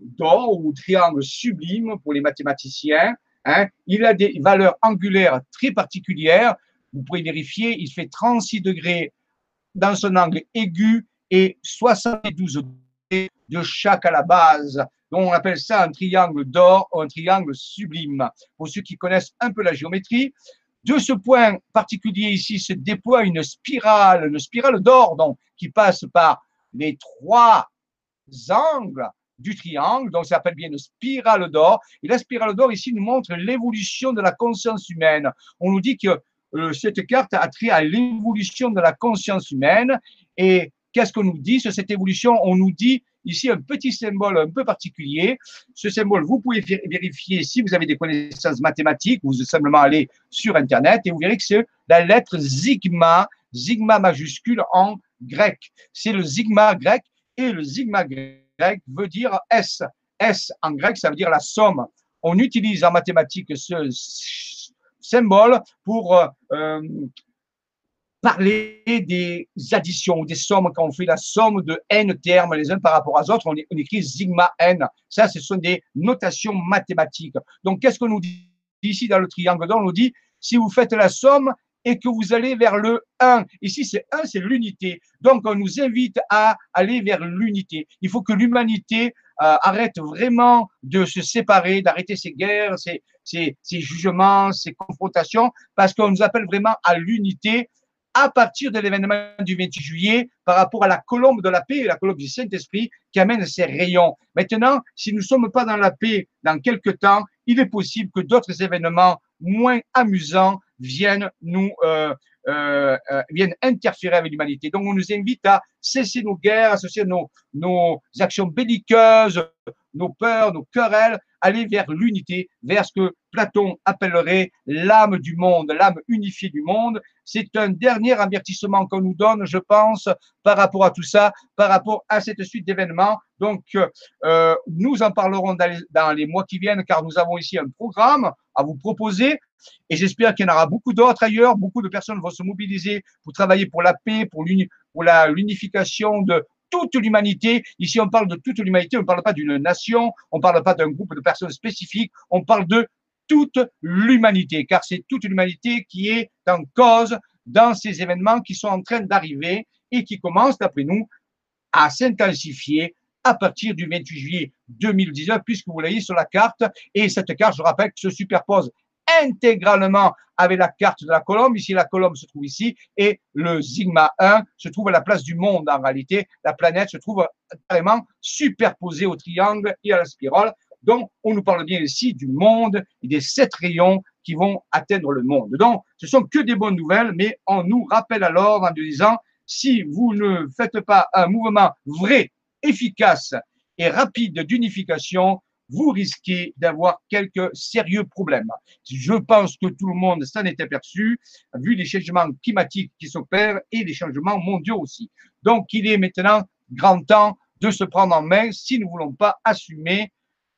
d'or ou triangle sublime pour les mathématiciens. Hein. Il a des valeurs angulaires très particulières. Vous pouvez vérifier, il fait 36 degrés dans son angle aigu et 72 degrés de chaque à la base on appelle ça un triangle d'or ou un triangle sublime. Pour ceux qui connaissent un peu la géométrie, de ce point particulier ici se déploie une spirale, une spirale d'or donc qui passe par les trois angles du triangle, donc ça s'appelle bien une spirale d'or. Et la spirale d'or ici nous montre l'évolution de la conscience humaine. On nous dit que euh, cette carte a trait à l'évolution de la conscience humaine. Et qu'est-ce qu'on nous dit sur cette évolution? On nous dit Ici, un petit symbole un peu particulier. Ce symbole, vous pouvez vérifier si vous avez des connaissances mathématiques, vous simplement aller sur Internet et vous verrez que c'est la lettre sigma, sigma majuscule en grec. C'est le sigma grec et le sigma grec veut dire S. S en grec, ça veut dire la somme. On utilise en mathématiques ce symbole pour euh, euh, parler des additions ou des sommes, quand on fait la somme de n termes les uns par rapport aux autres, on, écrit sigma n. Ça, ce sont des notations mathématiques. Donc, qu'est-ce qu'on nous dit ici dans le triangle d'or? On nous dit, si vous faites la somme et que vous allez vers le 1, ici c'est 1, c'est l'unité. Donc, on nous invite à aller vers l'unité. Il faut que l'humanité euh, arrête vraiment de se séparer, d'arrêter ses guerres, ses, jugements, ses confrontations, parce qu'on nous appelle vraiment à l'unité à partir de l'événement du 28 juillet par rapport à la colombe de la paix et la colombe du Saint-Esprit qui amène ses rayons. Maintenant, si nous ne sommes pas dans la paix dans quelques temps, il est possible que d'autres événements moins amusants viennent nous euh, euh, euh, viennent interférer avec l'humanité. Donc, on nous invite à cesser nos guerres, à cesser nos, nos actions belliqueuses, nos peurs, nos querelles, aller vers l'unité, vers ce que Platon appellerait l'âme du monde, l'âme unifiée du monde. C'est un dernier avertissement qu'on nous donne, je pense, par rapport à tout ça, par rapport à cette suite d'événements. Donc, nous en parlerons dans les, mois qui viennent, car nous avons ici un programme à vous proposer. Et j'espère qu'il y en aura beaucoup d'autres ailleurs. Beaucoup de personnes vont se mobiliser pour travailler pour la paix, pour l'unification de toute l'humanité. Ici, on parle de toute l'humanité. On ne parle pas d'une nation. On ne parle pas d'un groupe de personnes spécifiques. On parle de toute l'humanité, car c'est toute l'humanité qui est en cause dans ces événements qui sont en train d'arriver et qui commencent, d'après nous, à s'intensifier à partir du 28 juillet 2019, puisque vous l'avez sur la carte. Et cette carte, je rappelle, se superpose intégralement avec la carte de la colombe. Ici, la colombe se trouve ici et le Sigma 1 se trouve à la place du monde. En réalité, la planète se trouve carrément superposée au triangle et à la spirale. Donc, on nous parle bien ici du monde et des sept rayons qui vont atteindre le monde. Donc, ce sont que des bonnes nouvelles, mais on nous rappelle alors en nous disant, si vous ne faites pas un mouvement vrai, efficace et rapide d'unification, vous risquez d'avoir quelques sérieux problèmes. Je pense que tout le monde s'en est aperçu, vu les changements climatiques qui s'opèrent et les changements mondiaux aussi. Donc, il est maintenant grand temps de se prendre en main si nous ne voulons pas assumer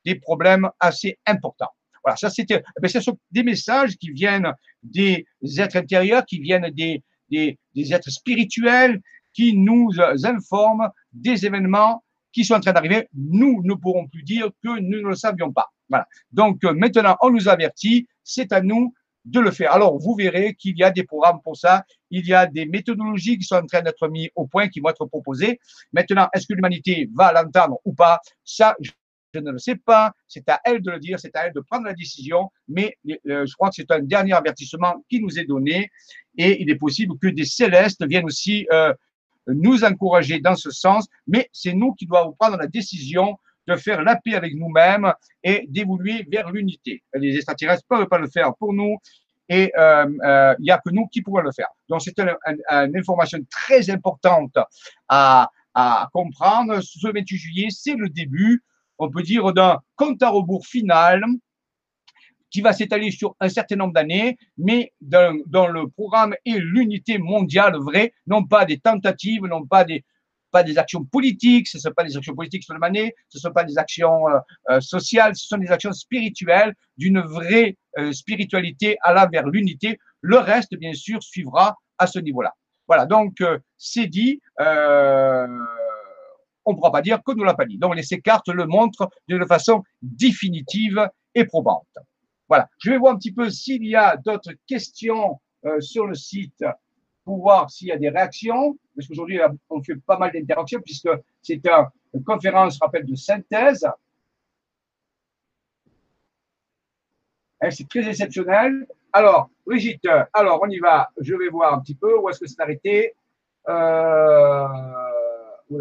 des problèmes assez importants. Voilà, ça c'était, eh ce sont des messages qui viennent des êtres intérieurs, qui viennent des, des, des êtres spirituels, qui nous informent des événements qui sont en train d'arriver. Nous ne pourrons plus dire que nous ne le savions pas. Voilà. Donc euh, maintenant, on nous avertit, c'est à nous de le faire. Alors, vous verrez qu'il y a des programmes pour ça, il y a des méthodologies qui sont en train d'être mises au point, qui vont être proposées. Maintenant, est-ce que l'humanité va l'entendre ou pas? Ça, je ne le sais pas. C'est à elle de le dire, c'est à elle de prendre la décision. Mais euh, je crois que c'est un dernier avertissement qui nous est donné. Et il est possible que des célestes viennent aussi euh, nous encourager dans ce sens. Mais c'est nous qui devons prendre la décision de faire la paix avec nous-mêmes et d'évoluer vers l'unité. Les extraterrestres ne peuvent pas le faire pour nous et euh, euh, il n'y a que nous qui pouvons le faire. Donc c'est une, une, information très importante à, à comprendre. Ce 28 juillet, c'est le début, on peut dire, d'un compte à rebours final qui va s'étaler sur un certain nombre d'années, mais dans, dans, le programme est l'unité mondiale vraie, non pas des tentatives, non pas des, actions politiques, ce ne sont pas des actions politiques sur le manet, ce ne sont pas des actions euh, euh, sociales, ce sont des actions spirituelles d'une vraie euh, spiritualité allant vers l'unité. Le reste, bien sûr, suivra à ce niveau-là. Voilà, donc c'est dit, on ne pourra pas dire que nous l'a pas dit. Donc les cartes le montrent d'une façon définitive et probante. Voilà, je vais voir un petit peu s'il y a d'autres questions sur le site pour voir s'il y a des réactions, parce qu'aujourd'hui, on fait pas mal d'interactions, puisque c'est une conférence, rappel, de synthèse. Hein, c'est très exceptionnel. Alors, Brigitte, alors on y va. Je vais voir un petit peu où est-ce que c'est arrêté. Euh, vous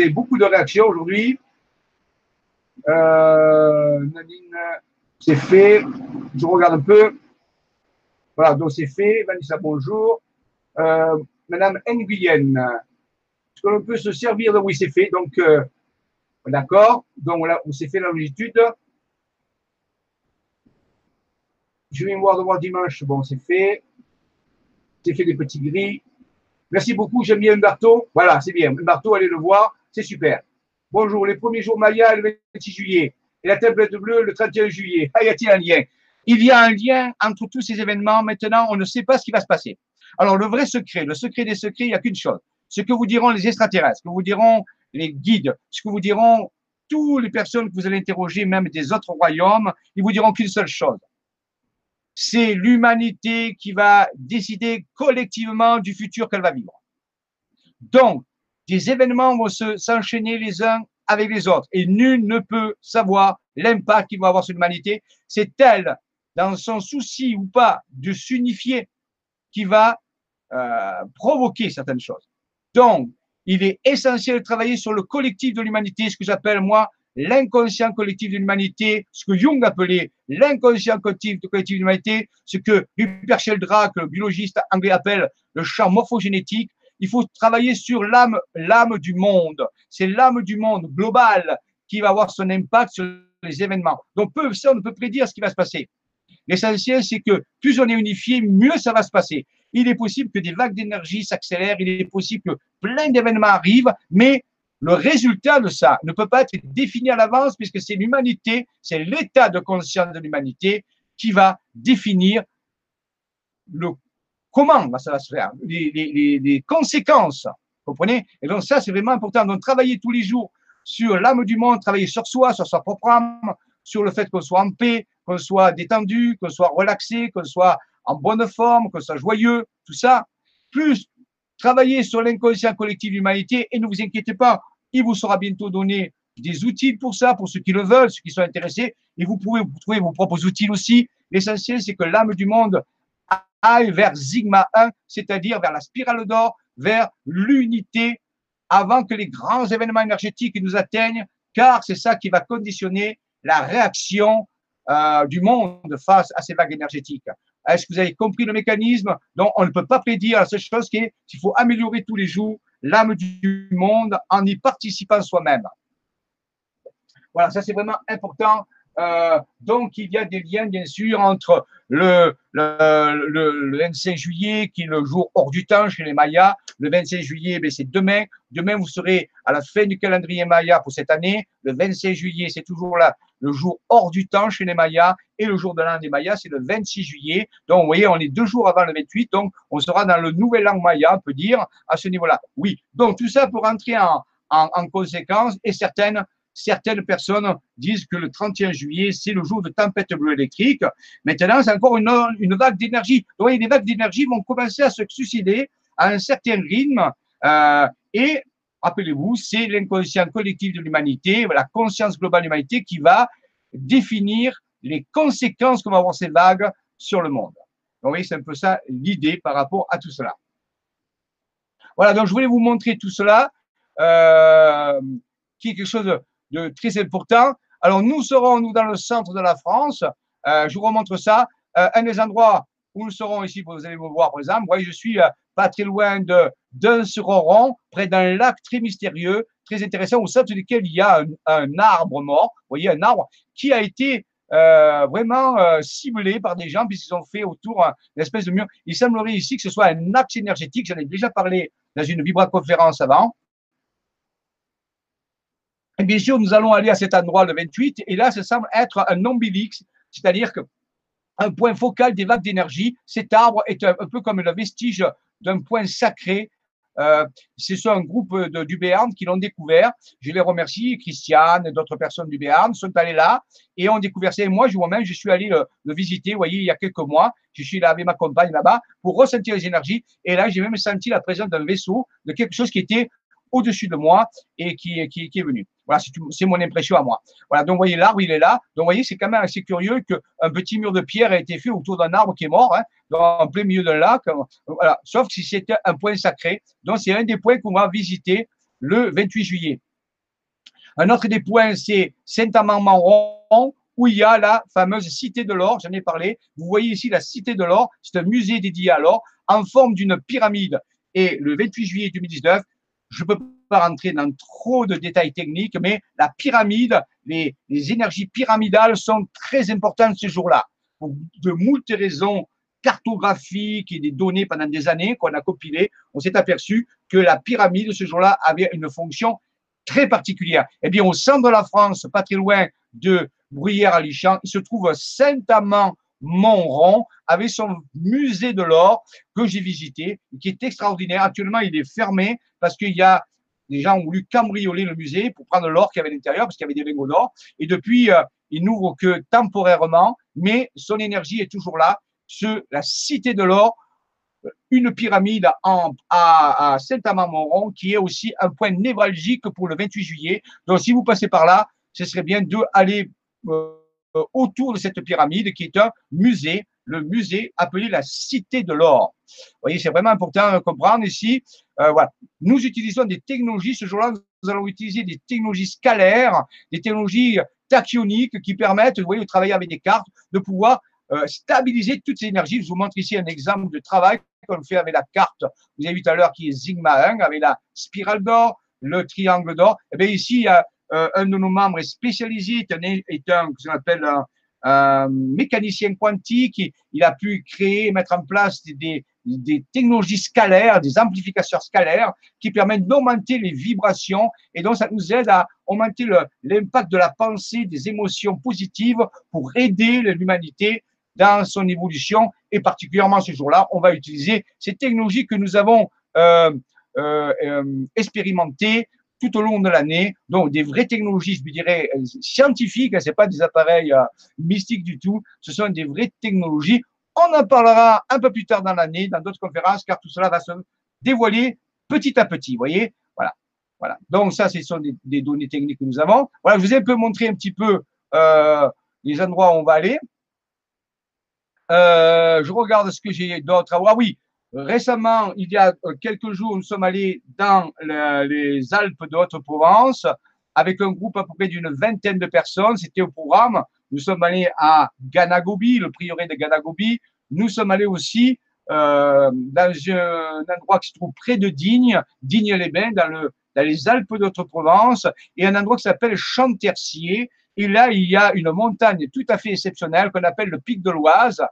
avez beaucoup de réactions aujourd'hui. Euh, Nadine, c'est fait. Je regarde un peu. Voilà, donc c'est fait. Vanessa, bonjour. Euh, Madame Nguyen, est-ce que l'on peut se servir de oui, c'est fait. Donc, euh, d'accord. Donc là, où c'est fait la longitude. Je vais voir de voir dimanche. Bon, c'est fait. C'est fait des petits gris. Merci beaucoup. J'aime bien Umberto. Voilà, c'est bien. Umberto, allez le voir. C'est super. Bonjour. Les premiers jours Maya, le 26 juillet. Et la tablette bleue, le 31 juillet. Ah, y a-t-il un lien? Il y a un lien entre tous ces événements. Maintenant, on ne sait pas ce qui va se passer. Alors, le vrai secret, le secret des secrets, il n'y a qu'une chose. Ce que vous diront les extraterrestres, ce que vous diront les guides, ce que vous diront toutes les personnes que vous allez interroger, même des autres royaumes, ils vous diront qu'une seule chose. C'est l'humanité qui va décider collectivement du futur qu'elle va vivre. Donc, des événements vont s'enchaîner les uns avec les autres et nul ne peut savoir l'impact qu'ils vont avoir sur l'humanité. C'est elle, dans son souci ou pas de s'unifier, qui va euh, provoquer certaines choses. Donc, il est essentiel de travailler sur le collectif de l'humanité, ce que j'appelle moi l'inconscient collectif de l'humanité, ce que Jung appelait l'inconscient collectif de l'humanité, ce que Rupert Sheldrake, le biologiste anglais, appelle le champ morphogénétique. Il faut travailler sur l'âme, l'âme du monde. C'est l'âme du monde global qui va avoir son impact sur les événements. Donc, ça, on ne peut prédire ce qui va se passer. L'essentiel, c'est que plus on est unifié, mieux ça va se passer. Il est possible que des vagues d'énergie s'accélèrent, il est possible que plein d'événements arrivent, mais le résultat de ça ne peut pas être défini à l'avance puisque c'est l'humanité, c'est l'état de conscience de l'humanité qui va définir le comment ça va se faire, les, conséquences. Comprenez? Et donc ça, c'est vraiment important. Donc travailler tous les jours sur l'âme du monde, travailler sur soi, sur sa propre âme, sur le fait qu'on soit en paix, qu'on soit détendu, qu'on soit relaxé, qu'on soit en bonne forme, qu'on soit joyeux, tout ça, plus travailler sur l'inconscient collectif de l'humanité et ne vous inquiétez pas, il vous sera bientôt donné des outils pour ça, pour ceux qui le veulent, ceux qui sont intéressés, et vous pouvez trouver vos propres outils aussi. L'essentiel, c'est que l'âme du monde aille vers Sigma 1, c'est-à-dire vers la spirale d'or, vers l'unité, avant que les grands événements énergétiques nous atteignent, car c'est ça qui va conditionner la réaction euh, du monde face à ces vagues énergétiques. Est-ce que vous avez compris le mécanisme? Donc, on ne peut pas prédire la seule chose qui est qu'il faut améliorer tous les jours l'âme du monde en y participant soi-même. Voilà, ça c'est vraiment important euh, donc, il y a des liens, bien sûr, entre le, le, le, 25 juillet, qui est le jour hors du temps chez les Mayas. Le 25 juillet, ben, c'est demain. Demain, vous serez à la fin du calendrier Maya pour cette année. Le 25 juillet, c'est toujours là, le jour hors du temps chez les Mayas. Et le jour de l'an des Mayas, c'est le 26 juillet. Donc, vous voyez, on est deux jours avant le 28. Donc, on sera dans le nouvel an Maya, on peut dire, à ce niveau-là. Oui. Donc, tout ça pour entrer en, en, en conséquence et certaines certaines personnes disent que le 31 juillet, c'est le jour de tempête bleue électrique. Maintenant, c'est encore une, vague d'énergie. Donc, les vagues d'énergie vont commencer à se suicider à un certain rythme. Euh, et rappelez-vous, c'est l'inconscient collectif de l'humanité, la conscience globale de l'humanité qui va définir les conséquences que vont avoir ces vagues sur le monde. Donc, vous voyez, c'est un peu ça l'idée par rapport à tout cela. Voilà, donc je voulais vous montrer tout cela, euh, qui est quelque chose de, très important. Alors, nous serons, nous, dans le centre de la France. Euh, je vous remontre ça. Euh, un des endroits où nous serons ici, vous allez me voir, par exemple, vous voyez, je suis euh, pas très loin de d'un sur Oron, près d'un lac très mystérieux, très intéressant, au centre duquel il y a un, arbre mort. Vous voyez, un arbre qui a été vraiment ciblé par des gens puisqu'ils ont fait autour une espèce de mur. Il semblerait ici que ce soit un axe énergétique. J'en ai déjà parlé dans une vibra-conférence avant. Et bien sûr, nous allons aller à cet endroit le 28 et là, ça semble être un ombilix, c'est-à-dire que un point focal des vagues d'énergie. Cet arbre est un, peu comme le vestige d'un point sacré euh, ce sont un groupe de, du Béarn qui l'ont découvert. Je les remercie, Christiane d'autres personnes du Béarn sont allés là et ont découvert ça. Moi, je moi-même, je suis allé le, visiter, vous voyez, il y a quelques mois. Je suis là avec ma compagne là-bas pour ressentir les énergies. Et là, j'ai même senti la présence d'un vaisseau, de quelque chose qui était au-dessus de moi et qui, est venu. Voilà, c'est mon impression à moi. Voilà, donc vous voyez, l'arbre, il est là. Donc vous voyez, c'est quand même assez curieux qu'un petit mur de pierre ait été fait autour d'un arbre qui est mort, hein, en plein milieu d'un lac. Voilà, sauf si c'était un point sacré. Donc c'est un des points qu'on va visiter le 28 juillet. Un autre des points, c'est Saint-Amand-Monron, où il y a la fameuse Cité de l'Or, j'en ai parlé. Vous voyez ici la Cité de l'Or, c'est un musée dédié à l'or en forme d'une pyramide. Et le 28 juillet 2019, je peux pas rentrer dans trop de détails techniques, mais la pyramide, les, énergies pyramidales sont très importantes ce jour-là. Pour de moult raisons cartographiques et des données pendant des années qu'on a compilées, on s'est aperçu que la pyramide ce jour-là avait une fonction très particulière. Eh bien, au centre de la France, pas très loin de Bruyères-à-Lichamp, il se trouve Saint-Amand Montrond avec son musée de l'or que j'ai visité, qui est extraordinaire. Actuellement, il est fermé parce qu'il y a des gens ont voulu cambrioler le musée pour prendre l'or qu'il y avait à l'intérieur, parce qu'il y avait des lingots d'or. Et depuis, euh, il n'ouvre que temporairement, mais son énergie est toujours là. Ce, la cité de l'or, une pyramide en, à, à Saint-Amand-Montrond, qui est aussi un point névralgique pour le 28 juillet. Donc, si vous passez par là, ce serait bien d'aller euh, autour de cette pyramide, qui est un musée le musée appelé la Cité de l'Or. Vous voyez, c'est vraiment important de comprendre ici. Euh, voilà. Nous utilisons des technologies, ce jour-là, nous allons utiliser des technologies scalaires, des technologies tachyoniques qui permettent, vous voyez, de travailler avec des cartes, de pouvoir euh, stabiliser toutes ces énergies. Je vous montre ici un exemple de travail qu'on fait avec la carte, vous avez vu tout à l'heure, qui est Sigma 1, avec la spirale d'or, le triangle d'or. Et eh bien ici, il y a, euh, un de nos membres est spécialisé, est un, est un qu'on appelle un, un mécanicien quantique, il a pu créer, mettre en place des, des, technologies scalaires, des amplificateurs scalaires qui permettent d'augmenter les vibrations. Et donc ça nous aide à augmenter l'impact de la pensée, des émotions positives pour aider l'humanité dans son évolution. Et particulièrement ce jour-là, on va utiliser ces technologies que nous avons euh, euh, euh expérimentées tout au long de l'année. Donc, des vraies technologies, je dirais, euh, scientifiques, hein, c'est pas des appareils euh, mystiques du tout, ce sont des vraies technologies. On en parlera un peu plus tard dans l'année, dans d'autres conférences, car tout cela va se dévoiler petit à petit, voyez Voilà. Voilà. Donc, ça, ce sont des, données techniques que nous avons. Voilà, je vous ai un peu montré un petit peu euh, les endroits où on va aller. Je regarde ce que j'ai d'autre. Ah oui, Récemment, il y a euh, quelques jours, nous sommes allés dans les Alpes de Haute-Provence avec un groupe à peu près d'une vingtaine de personnes. C'était au programme. Nous sommes allés à Ganagobi, le prieuré de Ganagobi. Nous sommes allés aussi euh, dans un endroit qui se trouve près de Digne, Digne-les-Bains, dans, le, dans les Alpes de Haute-Provence, et un endroit qui s'appelle Chantercier. Et là, il y a une montagne tout à fait exceptionnelle qu'on appelle le Pic de l'Oise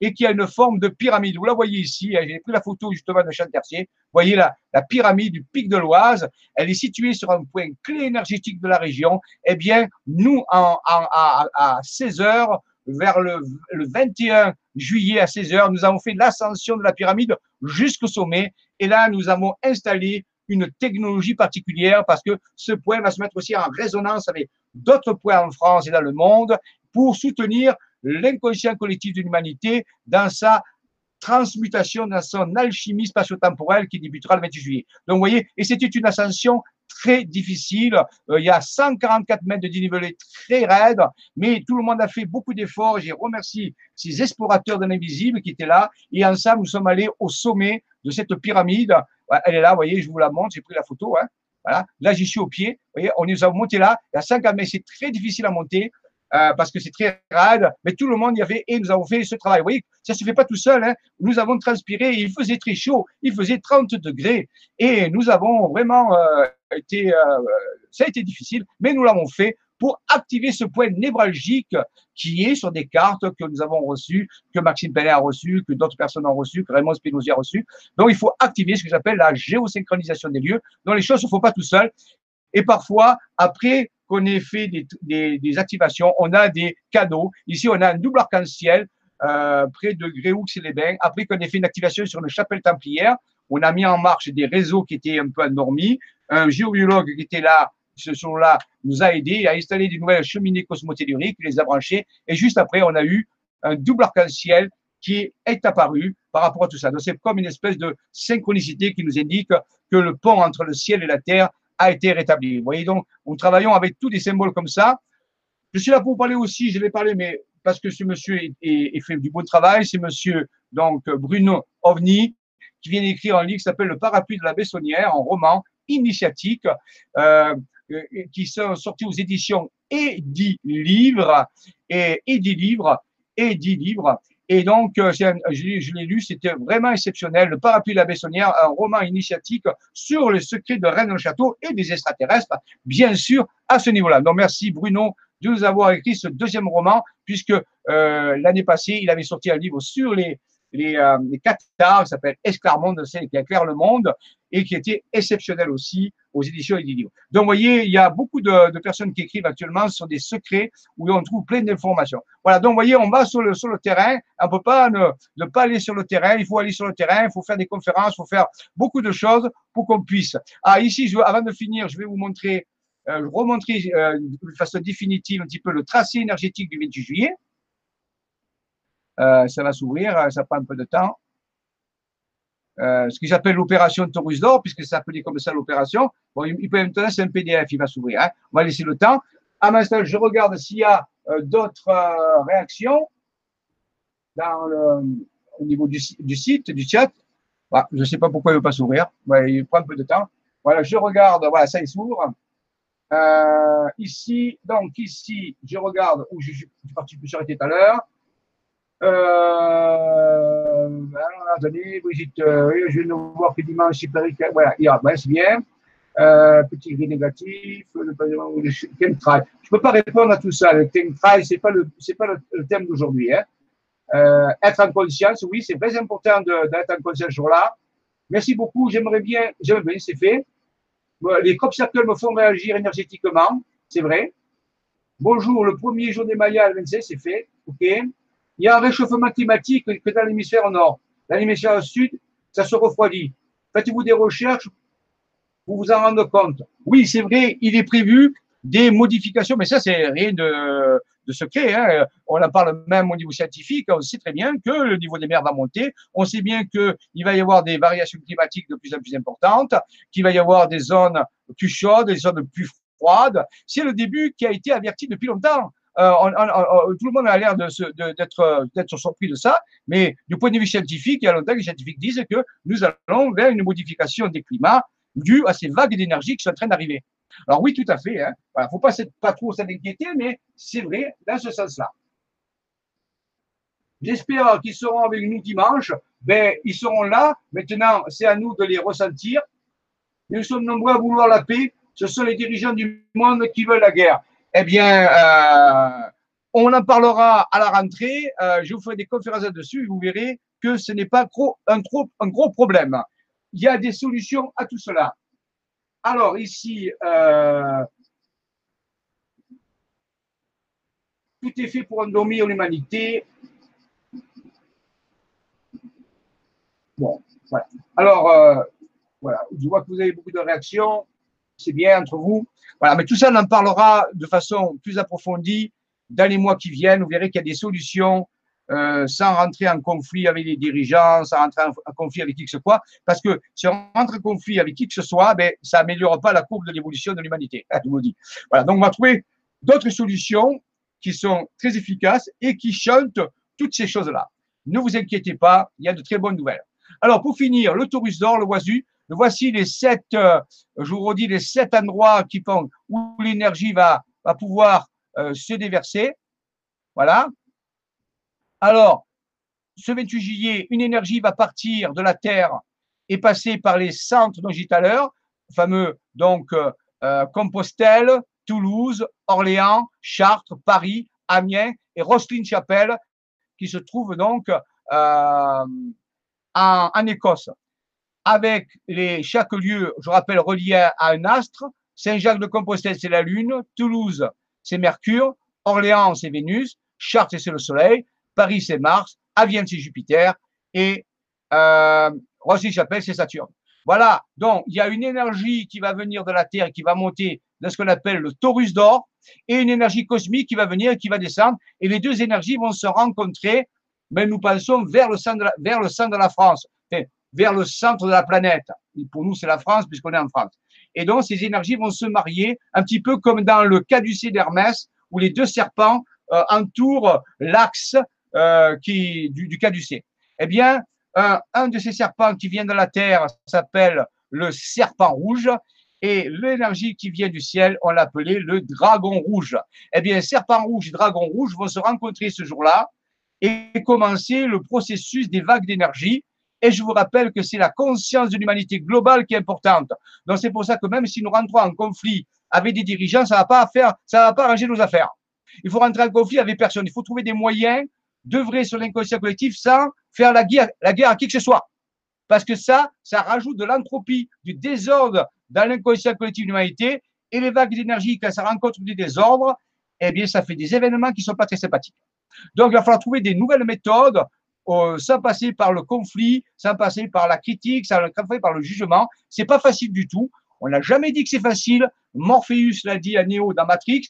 et qui a une forme de pyramide. Vous la voyez ici, j'ai pris la photo justement de Chantercier. Vous voyez la, la pyramide du pic de l'Oise, elle est située sur un point clé énergétique de la région. Eh bien, nous, à 16 heures, vers le, le 21 juillet à 16 heures, nous avons fait l'ascension de la pyramide jusqu'au sommet. Et là, nous avons installé une technologie particulière parce que ce point va se mettre aussi en résonance avec d'autres points en France et dans le monde pour soutenir l'inconscient collectif de l'humanité dans sa transmutation, dans son alchimie spatio-temporelle qui débutera le 28 juillet. Donc, vous voyez, et c'était une ascension très difficile. Euh, il y a 144 mètres de dénivelé très raide, mais tout le monde a fait beaucoup d'efforts. J'ai remercié ces explorateurs de l'invisible qui étaient là. Et ensemble, nous sommes allés au sommet de cette pyramide. Elle est là, vous voyez, je vous la montre, j'ai pris la photo. Hein. Voilà. Là, j'y suis au pied. Vous voyez, on nous a monté là. Il y a 50 mètres, c'est très difficile à monter. Euh, parce que c'est très raide, mais tout le monde y avait et nous avons fait ce travail. Vous voyez, ça se fait pas tout seul. Hein. Nous avons transpiré, il faisait très chaud, il faisait 30 degrés et nous avons vraiment euh, été, euh, ça a été difficile, mais nous l'avons fait pour activer ce point névralgique qui est sur des cartes que nous avons reçues, que Maxime Pellet a reçues, que d'autres personnes ont reçues, que Raymond Spinozzi a reçues. Donc, il faut activer ce que j'appelle la géosynchronisation des lieux. Donc, les choses ne font pas tout seul. Et parfois, après qu'on ait fait des, activations, on a des cadeaux. Ici, on a un double arc-en-ciel euh, près de Gréoux et les Bains. Après qu'on ait fait une activation sur le chapelle templière, on a mis en marche des réseaux qui étaient un peu endormis. Un géobiologue qui était là, ce jour-là, nous a aidé à installer des nouvelles cheminées cosmotelluriques, les a branchées. Et juste après, on a eu un double arc-en-ciel qui est apparu par rapport à tout ça. Donc, c'est comme une espèce de synchronicité qui nous indique que le pont entre le ciel et la terre a été rétabli. Vous voyez donc, nous travaillons avec tous des symboles comme ça. Je suis là pour vous parler aussi, je vais parler, mais parce que ce monsieur est, fait du bon travail, c'est monsieur donc Bruno Ovni, qui vient d'écrire un livre qui s'appelle Le parapluie de la Bessonnière, un roman initiatique, euh, qui sont sortis aux éditions livres, et, livres, et dix livres. Et donc, euh, je, l'ai lu, c'était vraiment exceptionnel. Le parapluie de la Bessonnière, un roman initiatique sur le secret de Rennes le Château et des extraterrestres, bien sûr, à ce niveau-là. Donc, merci Bruno de nous avoir écrit ce deuxième roman, puisque euh, l'année passée, il avait sorti un livre sur les, les, euh, les qui s'appelle Esclarmonde, qui éclaire le monde, et qui était exceptionnel aussi aux éditions livres. Donc, vous voyez, il y a beaucoup de, personnes qui écrivent actuellement sur des secrets où on trouve plein d'informations. Voilà, donc, vous voyez, on va sur le, terrain. On ne peut pas ne, pas aller sur le terrain. Il faut aller sur le terrain, il faut faire des conférences, il faut faire beaucoup de choses pour qu'on puisse. Ah, ici, avant de finir, je vais vous montrer, euh, remontrer euh, de façon définitive un petit peu le tracé énergétique du 28 juillet. Euh, ça va s'ouvrir, ça prend un peu de temps. Euh, ce que j'appelle l'opération Taurus d'or, puisque ça s'appelait comme ça l'opération. Bon, il, peut maintenant, c'est un PDF, il va s'ouvrir. Hein. On va laisser le temps. À l'instant, je regarde s'il y a euh, d'autres euh, réactions dans le, au niveau du, site, du chat. Bah, je ne sais pas pourquoi il ne veut pas s'ouvrir. Ouais, il prend un peu de temps. Voilà, je regarde. Voilà, ça, il s'ouvre. Ici, donc ici, je regarde où je, suis parti plus tout à l'heure. Euh, attendez, Brigitte, euh, je de voir que dimanche, voilà, ben, bien. Euh, petit gris négatif, le chemtrail. Je ne peux pas répondre à tout ça. Le chemtrail, ce n'est pas, le, le, le thème d'aujourd'hui. Hein. Euh, être en conscience, oui, c'est très important d'être en conscience ce jour-là. Merci beaucoup, j'aimerais bien, j'aimerais bien, c'est fait. Les crop circles me font réagir énergétiquement, c'est vrai. Bonjour, le premier jour des Mayas, le 26, c'est fait. OK il y a un réchauffement climatique que dans l'hémisphère nord. Dans l'hémisphère sud, ça se refroidit. Faites-vous des recherches, vous vous en rendez compte. Oui, c'est vrai, il est prévu des modifications, mais ça, c'est rien de, de secret. Hein. On en parle même au niveau scientifique. On sait très bien que le niveau des mers va monter. On sait bien qu'il va y avoir des variations climatiques de plus en plus importantes, qu'il va y avoir des zones plus chaudes, des zones plus froides. C'est le début qui a été averti depuis longtemps. Euh, tout le monde a l'air d'être d'être surpris de ça, mais du point de vue scientifique, il y a longtemps que les scientifiques disent que nous allons vers une modification des climats due à ces vagues d'énergie qui sont en train d'arriver. Alors oui, tout à fait. Il hein. ne voilà, faut pas, pas trop s'inquiéter, mais c'est vrai dans ce sens-là. J'espère qu'ils seront avec nous dimanche. Ben, ils seront là. Maintenant, c'est à nous de les ressentir. Nous sommes nombreux à vouloir la paix. Ce sont les dirigeants du monde qui veulent la guerre eh bien, euh, on en parlera à la rentrée. Euh, je vous ferai des conférences là-dessus et vous verrez que ce n'est pas un, gros problème. Il y a des solutions à tout cela. Alors ici, euh, tout est fait pour endormir l'humanité. Bon, voilà. Alors, Voilà, je vois que vous avez beaucoup de réactions, c'est bien entre vous. Voilà, mais tout ça, on en parlera de façon plus approfondie dans les mois qui viennent. Vous verrez qu'il y a des solutions euh, sans rentrer en conflit avec les dirigeants, sans rentrer en, conflit avec qui que ce soit. Parce que si on rentre en conflit avec qui que ce soit, ben, ça n'améliore pas la courbe de l'évolution de l'humanité. Voilà, donc on va trouver d'autres solutions qui sont très efficaces et qui chantent toutes ces choses-là. Ne vous inquiétez pas, il y a de très bonnes nouvelles. Alors, pour finir, le Taurus d'or, le Oisu, voici les sept, euh, je vous redis, les sept endroits qui font, où l'énergie va, pouvoir euh, se déverser. Voilà. Alors, ce 28 juillet, une énergie va partir de la Terre et passer par les centres dont j'ai tout fameux donc euh, Compostelle, Toulouse, Orléans, Chartres, Paris, Amiens et Rosslyn-Chapelle, qui se trouvent donc en, Écosse avec les, chaque lieu, je rappelle, relié à un astre. Saint-Jacques-de-Compostelle, c'est la Lune. Toulouse, c'est Mercure. Orléans, c'est Vénus. Chartres, c'est le Soleil. Paris, c'est Mars. Avienne, c'est Jupiter. Et euh, Rosny-Chapelle, c'est Saturne. Voilà, donc il y a une énergie qui va venir de la Terre, qui va monter dans ce qu'on appelle le torus d'or, et une énergie cosmique qui va venir et qui va descendre, et les deux énergies vont se rencontrer, mais nous pensons vers le centre de la, vers le centre de la France vers le centre de la planète. pour nous, c'est la France, puisqu'on est en France. Et donc, ces énergies vont se marier, un petit peu comme dans le caducée d'Hermès, où les deux serpents euh, entourent l'axe euh, qui, du, du caducée. Eh bien, un, un de ces serpents qui vient de la Terre s'appelle le serpent rouge, et l'énergie qui vient du ciel, on l'appelait le dragon rouge. Eh bien, serpent rouge et dragon rouge vont se rencontrer ce jour-là et commencer le processus des vagues d'énergie et je vous rappelle que c'est la conscience de l'humanité globale qui est importante. Donc c'est pour ça que même si nous rentrons en conflit avec des dirigeants, ça va pas faire, ça va pas arranger nos affaires. Il faut rentrer en conflit avec personne. Il faut trouver des moyens d'œuvrer sur l'inconscient collectif sans faire la guerre, la guerre à qui que ce soit. Parce que ça, ça rajoute de l'entropie, du désordre dans l'inconscient collectif de l'humanité. Et les vagues d'énergie, quand ça rencontre du désordre, eh bien, ça fait des événements qui sont pas très sympathiques. Donc, il va falloir trouver des nouvelles méthodes sans passer par le conflit, sans passer par la critique, sans passer par le jugement. C'est pas facile du tout. On n'a jamais dit que c'est facile. Morpheus l'a dit à Néo dans Matrix.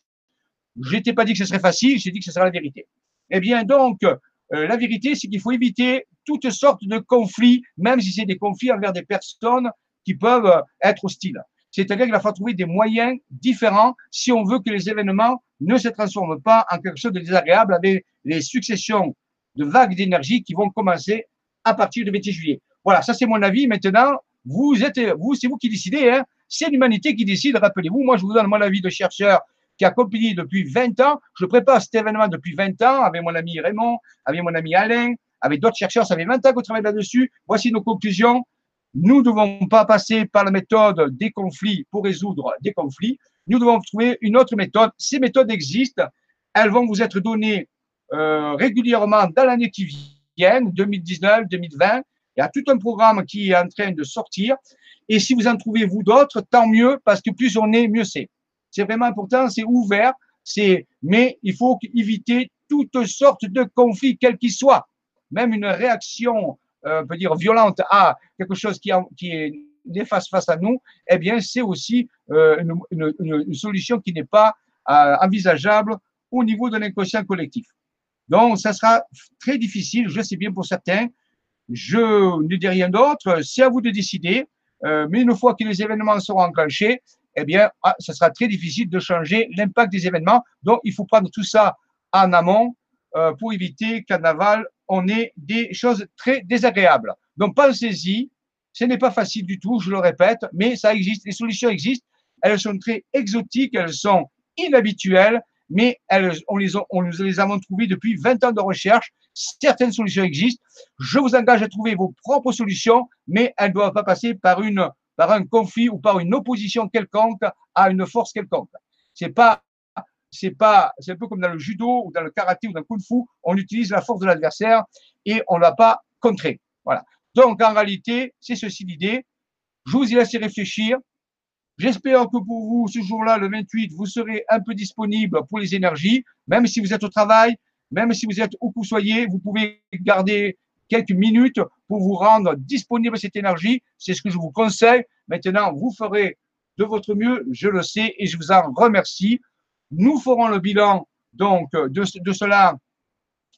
Je n'étais pas dit que ce serait facile, j'ai dit que ce serait la vérité. Eh bien, donc, euh, la vérité, c'est qu'il faut éviter toutes sortes de conflits, même si c'est des conflits envers des personnes qui peuvent être hostiles. C'est-à-dire qu'il va falloir trouver des moyens différents si on veut que les événements ne se transforment pas en quelque chose de désagréable avec les successions de vagues d'énergie qui vont commencer à partir du 28 juillet. Voilà, ça c'est mon avis. Maintenant, vous êtes, vous, c'est vous qui décidez. Hein. C'est l'humanité qui décide. Rappelez-vous, moi je vous donne mon avis de chercheur qui a accompagné depuis 20 ans. Je prépare cet événement depuis 20 ans avec mon ami Raymond, avec mon ami Alain, avec d'autres chercheurs. Ça fait 20 ans qu'on travaille là-dessus. Voici nos conclusions. Nous ne devons pas passer par la méthode des conflits pour résoudre des conflits. Nous devons trouver une autre méthode. Ces méthodes existent. Elles vont vous être données régulièrement dans l'année qui vient, 2019, 2020. Il y a tout un programme qui est en train de sortir. Et si vous en trouvez vous d'autres, tant mieux, parce que plus on est, mieux c'est. C'est vraiment important, c'est ouvert, c'est, mais il faut éviter toutes sortes de conflits, quels qu'ils soient. Même une réaction, euh, on peut dire violente à quelque chose qui, qui est néfaste face à nous, eh bien, c'est aussi euh, une, une, une, solution qui n'est pas euh, envisageable au niveau de l'inconscient collectif. Donc, ça sera très difficile, je sais bien pour certains. Je ne dis rien d'autre, c'est à vous de décider. Euh, mais une fois que les événements seront enclenchés, eh bien, ah, ça sera très difficile de changer l'impact des événements. Donc, il faut prendre tout ça en amont euh, pour éviter qu'en aval, on ait des choses très désagréables. Donc, pensez-y. Ce n'est pas facile du tout, je le répète, mais ça existe. Les solutions existent. Elles sont très exotiques, elles sont inhabituelles mais elles, on, les on nous les avons trouvées depuis 20 ans de recherche. Certaines solutions existent. Je vous engage à trouver vos propres solutions, mais elles ne doivent pas passer par, une, par un conflit ou par une opposition quelconque à une force quelconque. C'est pas c'est pas, c'est un peu comme dans le judo ou dans le karaté ou dans le kung-fu, on utilise la force de l'adversaire et on ne l'a pas contré. Voilà. Donc, en réalité, c'est ceci l'idée. Je vous y laisse réfléchir. J'espère que pour vous, ce jour-là, le 28, vous serez un peu disponible pour les énergies, même si vous êtes au travail, même si vous êtes où que vous soyez, vous pouvez garder quelques minutes pour vous rendre disponible cette énergie. C'est ce que je vous conseille. Maintenant, vous ferez de votre mieux, je le sais, et je vous en remercie. Nous ferons le bilan donc de, cela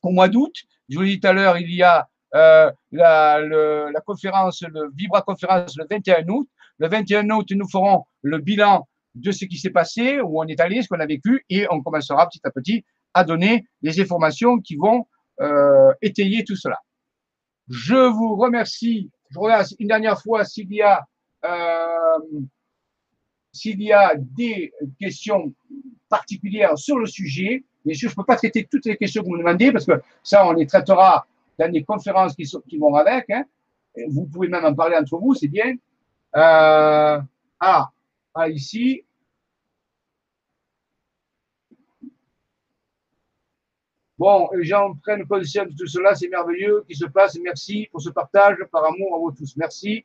au mois d'août. Je vous l'ai dit tout à l'heure, il y a euh, la, la conférence, le Vibra conférence le 21 août. Le 21 août, nous ferons le bilan de ce qui s'est passé, où on est allé, ce qu'on a vécu, et on commencera petit à petit à donner des informations qui vont euh, étayer tout cela. Je vous remercie. Je regarde une dernière fois s'il y a euh, s'il y a des questions particulières sur le sujet. Bien sûr, je ne peux pas traiter toutes les questions que vous me demandez parce que ça, on les traitera dans des conférences qui vont avec. Hein. Vous pouvez même en parler entre vous, c'est bien. Euh, ah, ici. Bon, les gens prennent conscience de tout cela, c'est merveilleux qui se passe. Merci pour ce partage, par amour à vous tous. Merci.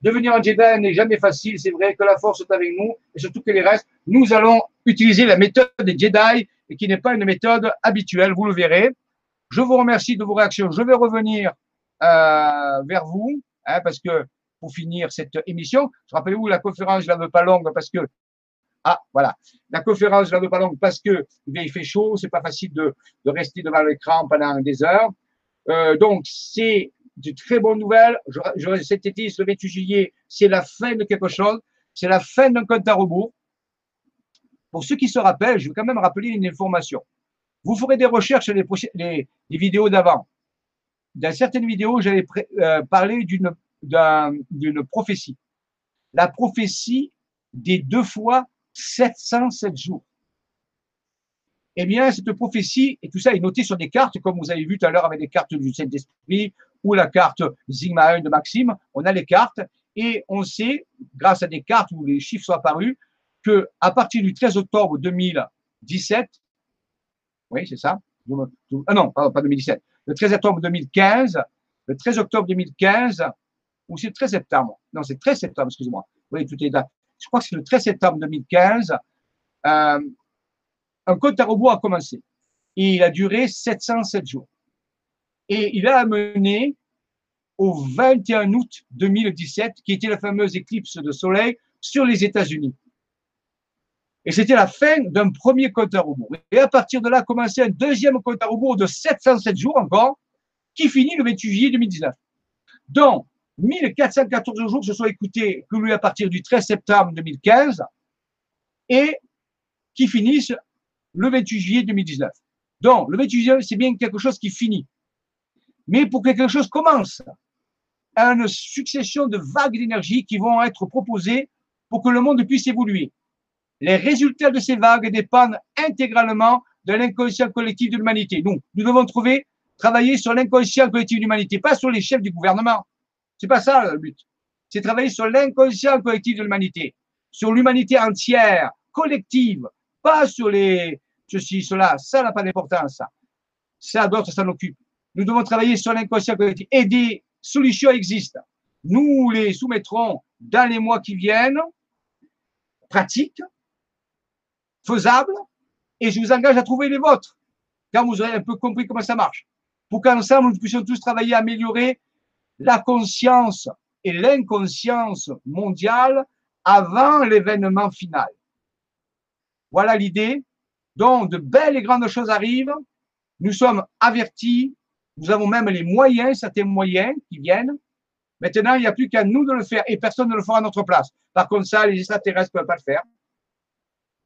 Devenir un Jedi n'est jamais facile, c'est vrai que la force est avec nous, et surtout que les restes, nous allons utiliser la méthode des Jedi, et qui n'est pas une méthode habituelle, vous le verrez. Je vous remercie de vos réactions. Je vais revenir euh, vers vous, hein, parce que pour finir cette émission, je rappelle-vous, la conférence, je la veux pas longue parce que ah, voilà. La conférence, je la veux pas longue parce que eh il fait chaud, c'est pas facile de, rester devant l'écran pendant des heures. Euh, donc, c'est de très bonnes nouvelles. Je, je, été, le 28 juillet, c'est la fin de quelque chose. C'est la fin d'un compte à rebours. Pour ceux qui se rappellent, je vais quand même rappeler une information. Vous ferez des recherches sur les vidéos d'avant. Dans certaines vidéos, j'avais euh, parlé d'une d'une prophétie. La prophétie des deux fois 707 jours. Eh bien, cette prophétie, et tout ça est noté sur des cartes, comme vous avez vu tout à l'heure avec les cartes du Saint-Esprit ou la carte Sigma 1 de Maxime, on a les cartes et on sait, grâce à des cartes où les chiffres sont apparus, que à partir du 13 octobre 2017, oui, c'est ça. Ah non, pas 2017. Le 13 octobre 2015, le 13 octobre 2015, ou c'est le 13 septembre. Non, c'est 13 septembre, excusez-moi. Oui, tout est dates. Je crois que c'est le 13 septembre 2015. Euh, un compte à rebours a commencé. Et il a duré 707 jours. Et il a amené au 21 août 2017, qui était la fameuse éclipse de soleil sur les États-Unis. Et c'était la fin d'un premier compte à rebours. Et à partir de là, a commencé un deuxième compte à rebours de 707 jours encore, qui finit le 28 juillet 2019. Donc, 1414 jours se sont écoutés lui à partir du 13 septembre 2015 et qui finissent le 28 juillet 2019. Donc, le 28 juillet, c'est bien quelque chose qui finit. Mais pour que quelque chose commence, une succession de vagues d'énergie qui vont être proposées pour que le monde puisse évoluer. Les résultats de ces vagues dépendent intégralement de l'inconscient collectif de l'humanité. Nous, nous devons trouver, travailler sur l'inconscient collectif de l'humanité, pas sur les chefs du gouvernement. C'est pas ça le but. C'est travailler sur l'inconscient collectif de l'humanité, sur l'humanité entière, collective, pas sur les ceci, cela. Ça n'a pas d'importance. Ça, d'autres s'en occupent. Nous devons travailler sur l'inconscient collectif et des solutions existent. Nous les soumettrons dans les mois qui viennent, pratiques, faisables, et je vous engage à trouver les vôtres, quand vous aurez un peu compris comment ça marche, pour qu'ensemble nous puissions tous travailler à améliorer la conscience et l'inconscience mondiale avant l'événement final. Voilà l'idée. Donc, de belles et grandes choses arrivent. Nous sommes avertis. Nous avons même les moyens, certains moyens qui viennent. Maintenant, il n'y a plus qu'à nous de le faire et personne ne le fera à notre place. Par contre, ça, les extraterrestres ne peuvent pas le faire.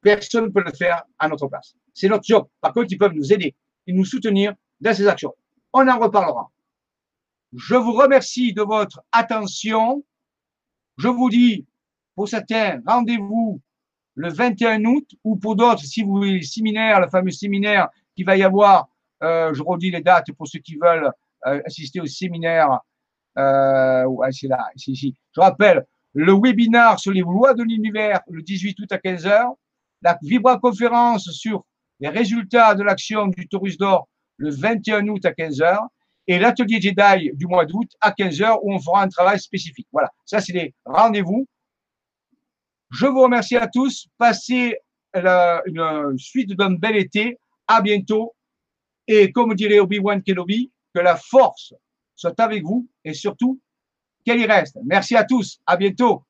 Personne ne peut le faire à notre place. C'est notre job. Par contre, ils peuvent nous aider et nous soutenir dans ces actions. On en reparlera. Je vous remercie de votre attention. Je vous dis, pour certains, rendez-vous le 21 août ou pour d'autres, si vous voulez le séminaire, le fameux séminaire qui va y avoir, euh, je redis les dates pour ceux qui veulent euh, assister au séminaire. Euh, c'est là, ici, ici. Je rappelle, le webinaire sur les lois de l'univers le 18 août à 15h, la vibra-conférence sur les résultats de l'action du Taurus d'or le 21 août à 15h et l'atelier Jedi du mois d'août à 15h où on fera un travail spécifique. Voilà, ça c'est les rendez-vous. Je vous remercie à tous. Passez une suite d'un bel été. À bientôt. Et comme dirait Obi-Wan Kenobi, que la force soit avec vous et surtout qu'elle y reste. Merci à tous. À bientôt.